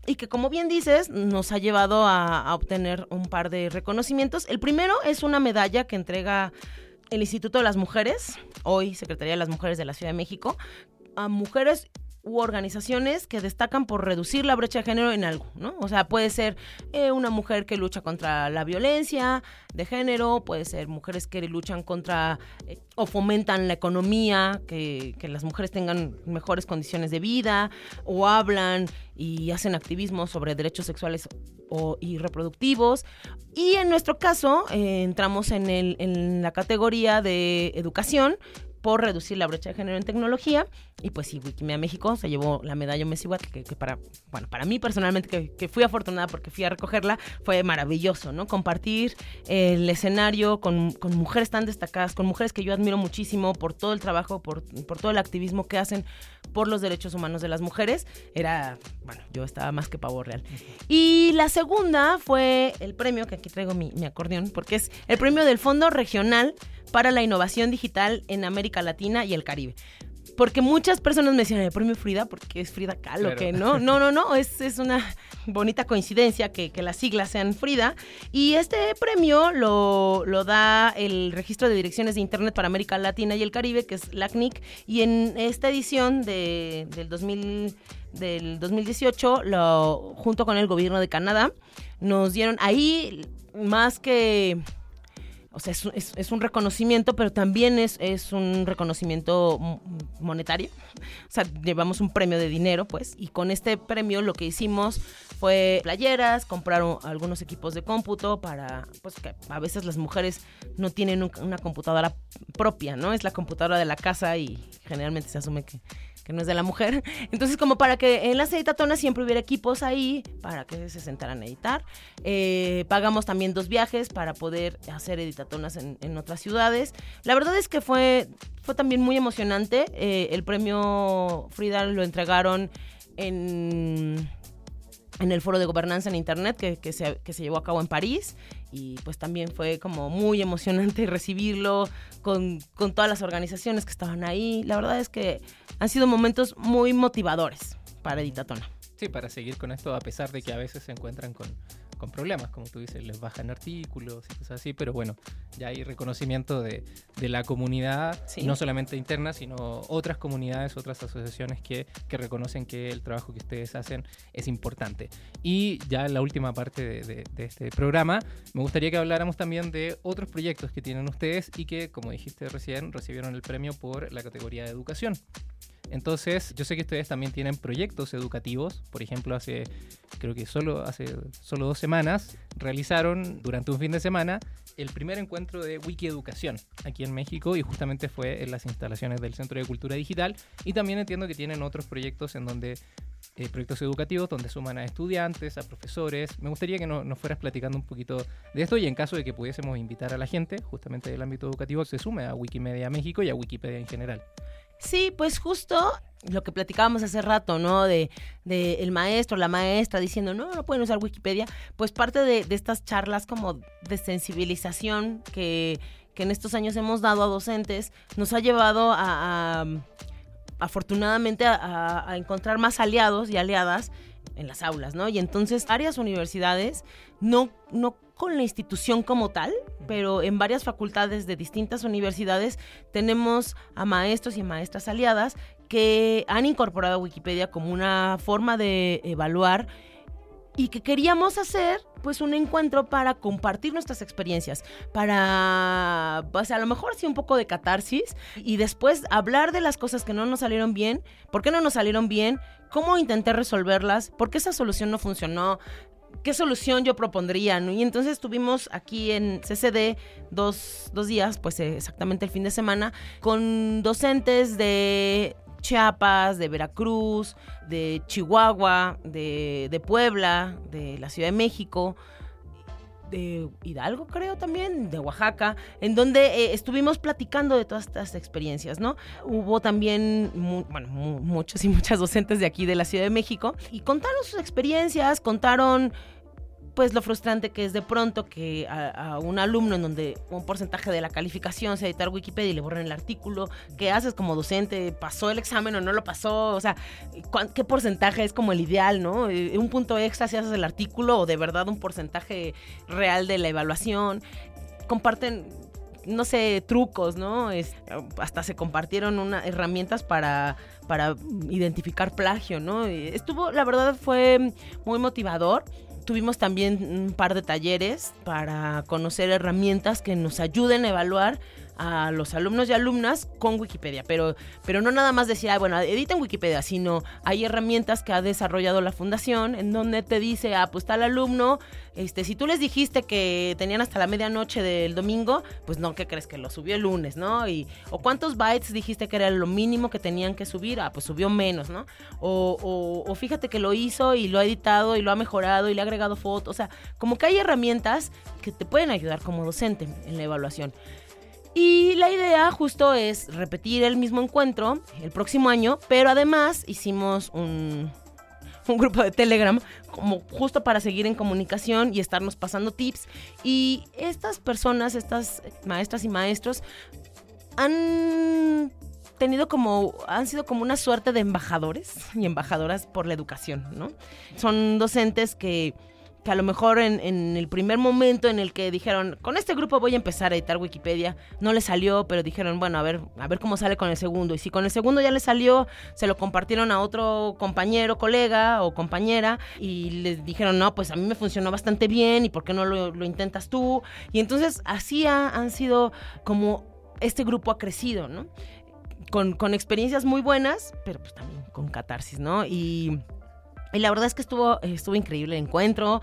Y que, como bien dices, nos ha llevado a, a obtener un par de reconocimientos. El primero es una medalla que entrega el Instituto de las Mujeres, hoy Secretaría de las Mujeres de la Ciudad de México, a mujeres u organizaciones que destacan por reducir la brecha de género en algo, ¿no? O sea, puede ser eh, una mujer que lucha contra la violencia de género, puede ser mujeres que luchan contra eh, o fomentan la economía, que, que, las mujeres tengan mejores condiciones de vida, o hablan y hacen activismo sobre derechos sexuales o, y reproductivos. Y en nuestro caso, eh, entramos en, el, en la categoría de educación, por reducir la brecha de género en tecnología. Y pues sí, Wikimedia México se llevó la medalla Messiwat, que, que, para, bueno, para mí personalmente, que, que, fui afortunada porque fui a recogerla, fue maravilloso, ¿no? Compartir el escenario con, con, mujeres tan destacadas, con mujeres que yo admiro muchísimo por todo el trabajo, por, por todo el activismo que hacen por los derechos humanos de las mujeres. Era, bueno, yo estaba más que pavo real. Y la segunda fue el premio, que aquí traigo mi, mi acordeón, porque es el premio del Fondo Regional para la Innovación Digital en América Latina y el Caribe. Porque muchas personas me decían, el premio Frida, porque es Frida Kahlo, claro. que no, no, no, no, es, es una bonita coincidencia que, que, las siglas sean Frida. Y este premio lo, lo, da el Registro de Direcciones de Internet para América Latina y el Caribe, que es LACNIC. Y en esta edición de, del, 2000, del 2018, lo, junto con el gobierno de Canadá, nos dieron ahí más que o sea, es, es, es, un reconocimiento, pero también es, un reconocimiento monetario. O sea, llevamos un premio de dinero, pues, y con este premio lo que hicimos fue playeras, compraron algunos equipos de cómputo para, pues, que a veces las mujeres no tienen un, una computadora propia, ¿no? Es la computadora de la casa y generalmente se asume que que no es de la mujer. Entonces, como para que en las editatonas siempre hubiera equipos ahí para que se sentaran a editar. Eh, pagamos también dos viajes para poder hacer editatonas en, otras ciudades. La verdad es que fue, fue también muy emocionante. Eh, el premio Frida lo entregaron en en el foro de gobernanza en Internet que, que, se, que, se, llevó a cabo en París y pues también fue como muy emocionante recibirlo con, con, todas las organizaciones que estaban ahí. La verdad es que han sido momentos muy motivadores para Editatona. Sí, para seguir con esto a pesar de que a veces se encuentran con, con problemas, como tú dices, les bajan artículos y cosas así, pero bueno, ya hay reconocimiento de, de la comunidad, sí. no solamente interna, sino otras comunidades, otras asociaciones que, que, reconocen que el trabajo que ustedes hacen es importante. Y ya en la última parte de, de, de, este programa, me gustaría que habláramos también de otros proyectos que tienen ustedes y que, como dijiste recién, recibieron el premio por la categoría de educación. Entonces, yo sé que ustedes también tienen proyectos educativos. Por ejemplo, hace, creo que solo hace solo dos semanas, realizaron durante un fin de semana el primer encuentro de Wikieducación aquí en México y justamente fue en las instalaciones del Centro de Cultura Digital. Y también entiendo que tienen otros proyectos en donde eh, proyectos educativos donde suman a estudiantes, a profesores. Me gustaría que no, nos fueras platicando un poquito de esto y en caso de que pudiésemos invitar a la gente, justamente del ámbito educativo, se sume a Wikimedia México y a Wikipedia en general. Sí, pues justo lo que platicábamos hace rato, ¿no? De, de el maestro, la maestra diciendo, no, no pueden usar Wikipedia. Pues parte de, estas charlas como de sensibilización que, que, en estos años hemos dado a docentes nos ha llevado a, a afortunadamente a, a, encontrar más aliados y aliadas en las aulas, ¿no? Y entonces varias universidades, no, no con la institución como tal, pero en varias facultades de distintas universidades tenemos a maestros y maestras aliadas que han incorporado a Wikipedia como una forma de evaluar y que queríamos hacer pues un encuentro para compartir nuestras experiencias, para pues a lo mejor sí un poco de catarsis y después hablar de las cosas que no nos salieron bien, por qué no nos salieron bien, cómo intenté resolverlas, por qué esa solución no funcionó, qué solución yo propondría. Y entonces estuvimos aquí en CCD dos, dos días, pues exactamente el fin de semana, con docentes de Chiapas, de Veracruz, de Chihuahua, de, de, Puebla, de la Ciudad de México, de Hidalgo creo también, de Oaxaca, en donde eh, estuvimos platicando de todas estas experiencias, ¿no? Hubo también, mu bueno, mu muchos y muchas docentes de aquí de la Ciudad de México y contaron sus experiencias, contaron pues lo frustrante que es de pronto que a, un alumno en donde un porcentaje de la calificación sea editar Wikipedia y le borren el artículo, ¿qué haces como docente? ¿Pasó el examen o no lo pasó? O sea, ¿qué porcentaje es como el ideal, no? Eh, ¿Un punto extra si haces el artículo o de verdad un porcentaje real de la evaluación? Comparten no sé, trucos, ¿no? Es, hasta se compartieron una, herramientas para, para identificar plagio, ¿no? Estuvo, la verdad, fue muy motivador tuvimos también un par de talleres para conocer herramientas que nos ayuden a evaluar a los alumnos y alumnas con Wikipedia, pero, pero no nada más decir, ah, bueno, edita en Wikipedia, sino hay herramientas que ha desarrollado la fundación en donde te dice, ah, pues tal alumno, este, si tú les dijiste que tenían hasta la medianoche del domingo, pues no, ¿qué crees? Que lo subió el lunes, ¿no? Y, o cuántos bytes dijiste que era lo mínimo que tenían que subir, ah, pues subió menos, ¿no? O, o, o fíjate que lo hizo y lo ha editado y lo ha mejorado y le ha agregado fotos, o sea, como que hay herramientas que te pueden ayudar como docente en la evaluación. Y la idea justo es repetir el mismo encuentro el próximo año, pero además hicimos un, un grupo de Telegram como justo para seguir en comunicación y estarnos pasando tips. Y estas personas, estas maestras y maestros, han tenido como, han sido como una suerte de embajadores y embajadoras por la educación, ¿no? Son docentes que que a lo mejor en, el primer momento en el que dijeron, con este grupo voy a empezar a editar Wikipedia, no le salió, pero dijeron, bueno, a ver, a ver cómo sale con el segundo. Y si con el segundo ya le salió, se lo compartieron a otro compañero, colega o compañera, y les dijeron, no, pues a mí me funcionó bastante bien, ¿y por qué no lo, lo intentas tú? Y entonces así ha, han sido como este grupo ha crecido, ¿no? Con, con experiencias muy buenas, pero pues también con catarsis, ¿no? Y y la verdad es que estuvo, estuvo increíble el encuentro.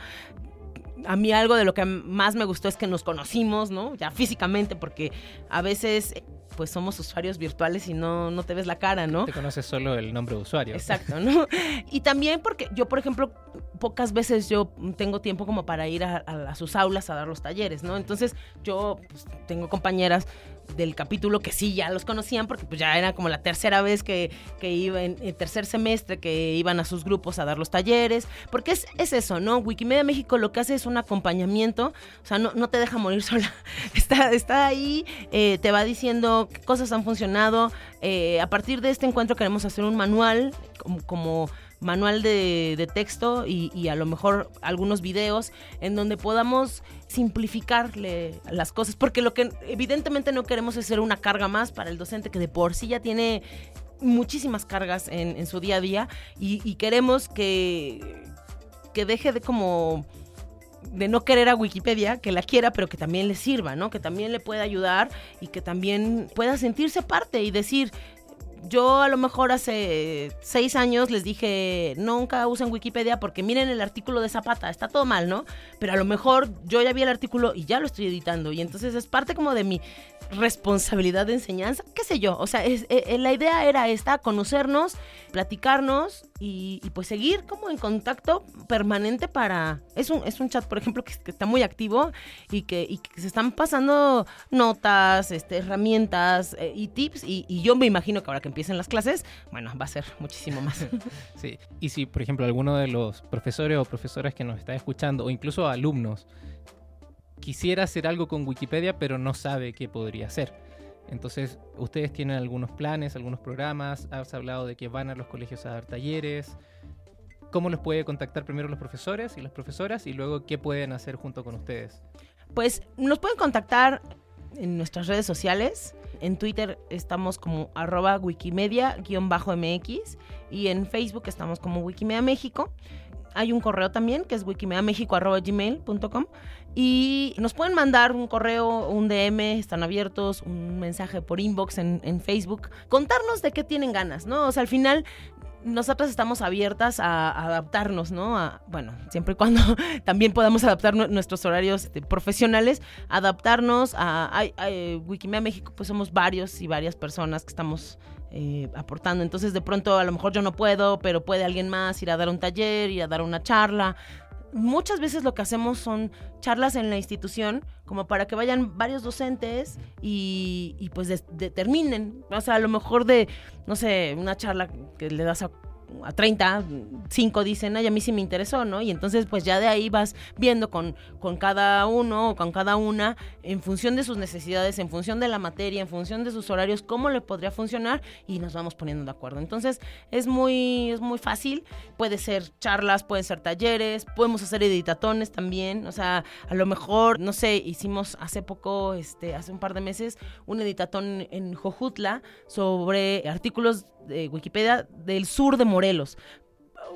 A mí algo de lo que más me gustó es que nos conocimos, ¿no? Ya físicamente, porque a veces pues somos usuarios virtuales y no, no te ves la cara, ¿no? Te conoces solo el nombre de usuario. Exacto, ¿no? Y también porque yo, por ejemplo, pocas veces yo tengo tiempo como para ir a, a, a sus aulas a dar los talleres, ¿no? Entonces yo pues, tengo compañeras del capítulo que sí ya los conocían porque pues ya era como la tercera vez que, que iban, el tercer semestre que iban a sus grupos a dar los talleres, porque es, es eso, ¿no? Wikimedia México lo que hace es un acompañamiento, o sea, no, no te deja morir sola, está, está ahí, eh, te va diciendo qué cosas han funcionado, eh, a partir de este encuentro queremos hacer un manual como manual de, de texto y, y, a lo mejor algunos videos en donde podamos simplificarle las cosas, porque lo que evidentemente no queremos es ser una carga más para el docente que de por sí ya tiene muchísimas cargas en, su día a día y, y queremos que, que deje de como de no querer a Wikipedia, que la quiera, pero que también le sirva, ¿no? Que también le pueda ayudar y que también pueda sentirse parte y decir, yo a lo mejor hace seis años les dije, nunca usen Wikipedia porque miren el artículo de Zapata, está todo mal, ¿no? Pero a lo mejor yo ya vi el artículo y ya lo estoy editando y entonces es parte como de mi responsabilidad de enseñanza, qué sé yo, o sea, es, eh, la idea era esta, conocernos, platicarnos y, pues seguir como en contacto permanente para... Es un, es un chat, por ejemplo, que, está muy activo y que, y que, se están pasando notas, este, herramientas eh, y tips y, y, yo me imagino que ahora que empiecen las clases, bueno, va a ser muchísimo más. Sí, y si, por ejemplo, alguno de los profesores o profesoras que nos está escuchando, o incluso alumnos, quisiera hacer algo con Wikipedia, pero no sabe qué podría hacer. Entonces, ustedes tienen algunos planes, algunos programas, has hablado de que van a los colegios a dar talleres. ¿Cómo los puede contactar primero los profesores y las profesoras y luego qué pueden hacer junto con ustedes? Pues nos pueden contactar en nuestras redes sociales. En Twitter estamos como arroba wikimedia-mx y en Facebook estamos como Wikimedia México. Hay un correo también que es wikimediamexico.gmail.com y nos pueden mandar un correo, un DM, están abiertos, un mensaje por inbox en, en Facebook, contarnos de qué tienen ganas, ¿no? O sea, al final nosotras estamos abiertas a, adaptarnos, ¿no? A, bueno, siempre y cuando también podamos adaptar nu- nuestros horarios este, profesionales, adaptarnos a, a- a, Wikimedia México, pues somos varios y varias personas que estamos eh, aportando. Entonces, de pronto, a lo mejor yo no puedo, pero puede alguien más ir a dar un taller, ir a dar una charla. Muchas veces lo que hacemos son charlas en la institución, como para que vayan varios docentes y, y, pues determinen. O sea, a lo mejor de, no sé, una charla que le das a, a 30, 5 dicen, ay, a mí sí me interesó, ¿no? Y entonces pues ya de ahí vas viendo con, con cada uno o con cada una, en función de sus necesidades, en función de la materia, en función de sus horarios, cómo le podría funcionar y nos vamos poniendo de acuerdo. Entonces es muy, es muy fácil, puede ser charlas, pueden ser talleres, podemos hacer editatones también, o sea, a lo mejor, no sé, hicimos hace poco, este, hace un par de meses, un editatón en Jojutla sobre artículos de Wikipedia del sur de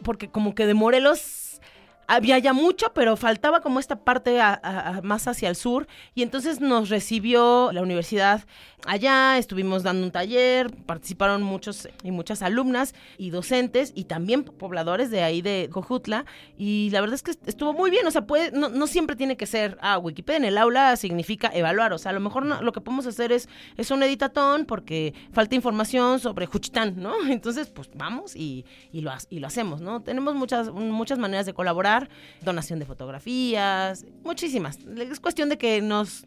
Porque como que de Morelos había ya mucho, pero faltaba como esta parte a- más hacia el sur. Y entonces nos recibió la universidad allá, estuvimos dando un taller, participaron muchos y muchas alumnas y docentes y también pobladores de ahí de Cojutla. Y la verdad es que estuvo muy bien, o sea, puede, no, no siempre tiene que ser, ah, Wikipedia en el aula significa evaluar, o sea, a lo mejor no- lo que podemos hacer es, es un editatón porque falta información sobre Juchitán, ¿no? Entonces, pues vamos y, y lo, y lo hacemos, ¿no? Tenemos muchas, muchas maneras de colaborar, donación de fotografías, muchísimas. Es cuestión de que nos,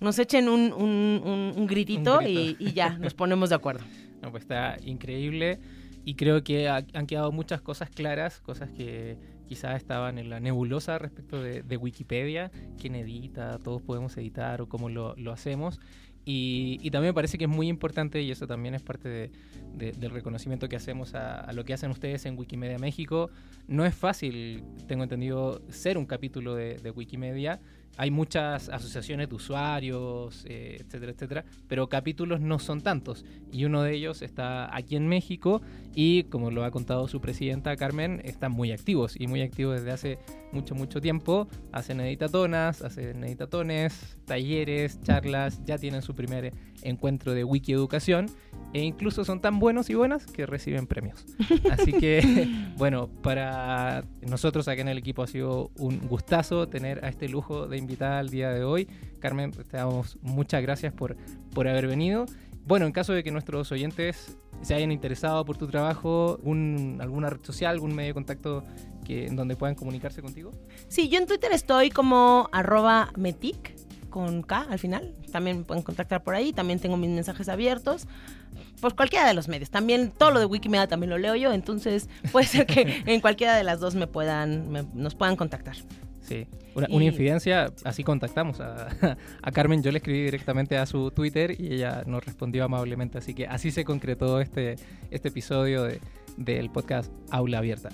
nos echen un, un- un- un gritito. Y, y ya, nos ponemos de acuerdo. No, pues está increíble y creo que ha- han quedado muchas cosas claras, cosas que quizás estaban en la nebulosa respecto de, de Wikipedia, quién edita, todos podemos editar o cómo lo, lo hacemos. Y, y también me parece que es muy importante, y eso también es parte de- de- del reconocimiento que hacemos a, a lo que hacen ustedes en Wikimedia México. No es fácil, tengo entendido, ser un capítulo de, de Wikimedia. Hay muchas asociaciones de usuarios, eh, etcétera, etcétera, pero capítulos no son tantos. Y uno de ellos está aquí en México y, como lo ha contado su presidenta Carmen, están muy activos y muy activos desde hace mucho, mucho tiempo. Hacen editatonas, hacen editatones, talleres, charlas, ya tienen su primer encuentro de Wiki Educación e incluso son tan buenos y buenas que reciben premios. Así que, bueno, para nosotros acá en el equipo ha sido un gustazo tener a este lujo de invitada al día de hoy. Carmen, te damos muchas gracias por, por haber venido. Bueno, en caso de que nuestros oyentes se hayan interesado por tu trabajo, un- alguna red social, algún medio de contacto que, en donde puedan comunicarse contigo. Sí, yo en Twitter estoy como arroba metic, con K al final. También me pueden contactar por ahí. También tengo mis mensajes abiertos. Por cualquiera de los medios. También todo lo de Wikimedia también lo leo yo. Entonces puede ser que en cualquiera de las dos me puedan, me- nos puedan contactar. Sí, una, infidencia, así contactamos a, a Carmen, yo le escribí directamente a su Twitter y ella nos respondió amablemente, así que así se concretó este, este episodio de- del podcast Aula Abierta.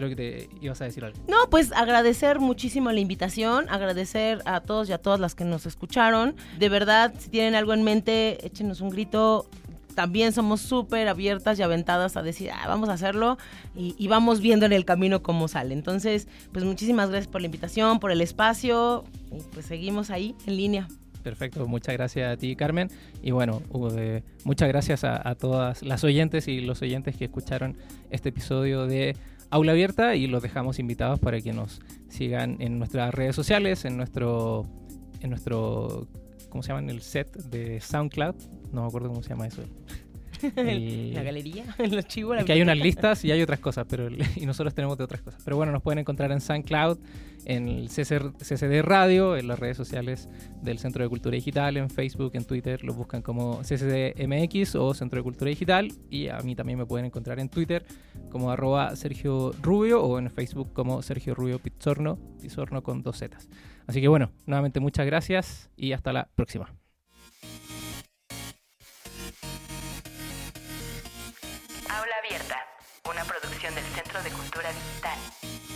Creo que te ibas a decir algo. No, pues agradecer muchísimo la invitación, agradecer a todos y a todas las que nos escucharon. De verdad, si tienen algo en mente, échenos un grito. También somos súper abiertas y aventadas a decir, "Ah, vamos a hacerlo y, y vamos viendo en el camino cómo sale. Entonces, pues muchísimas gracias por la invitación, por el espacio y pues seguimos ahí en línea. Perfecto, muchas gracias a ti Carmen y bueno, muchas gracias a, a todas las oyentes y los oyentes que escucharon este episodio de Aula Abierta y los dejamos invitados para que nos sigan en nuestras redes sociales, en nuestro, en nuestro, ¿cómo se llama? En el set de SoundCloud, no me acuerdo cómo se llama eso. La galería, el archivo. la que hay unas listas y hay otras cosas, pero y nosotros tenemos de otras cosas. Pero bueno, nos pueden encontrar en SoundCloud, en el CCR CCD Radio, en las redes sociales del Centro de Cultura Digital, en Facebook, en Twitter, los buscan como CCDMX o Centro de Cultura Digital. Y a mí también me pueden encontrar en Twitter como arroba Sergio Rubio o en Facebook como Sergio Rubio Pizzorno, Pizzorno con dos Zetas. Así que bueno, nuevamente muchas gracias y hasta la próxima. Una producción del Centro de Cultura Digital.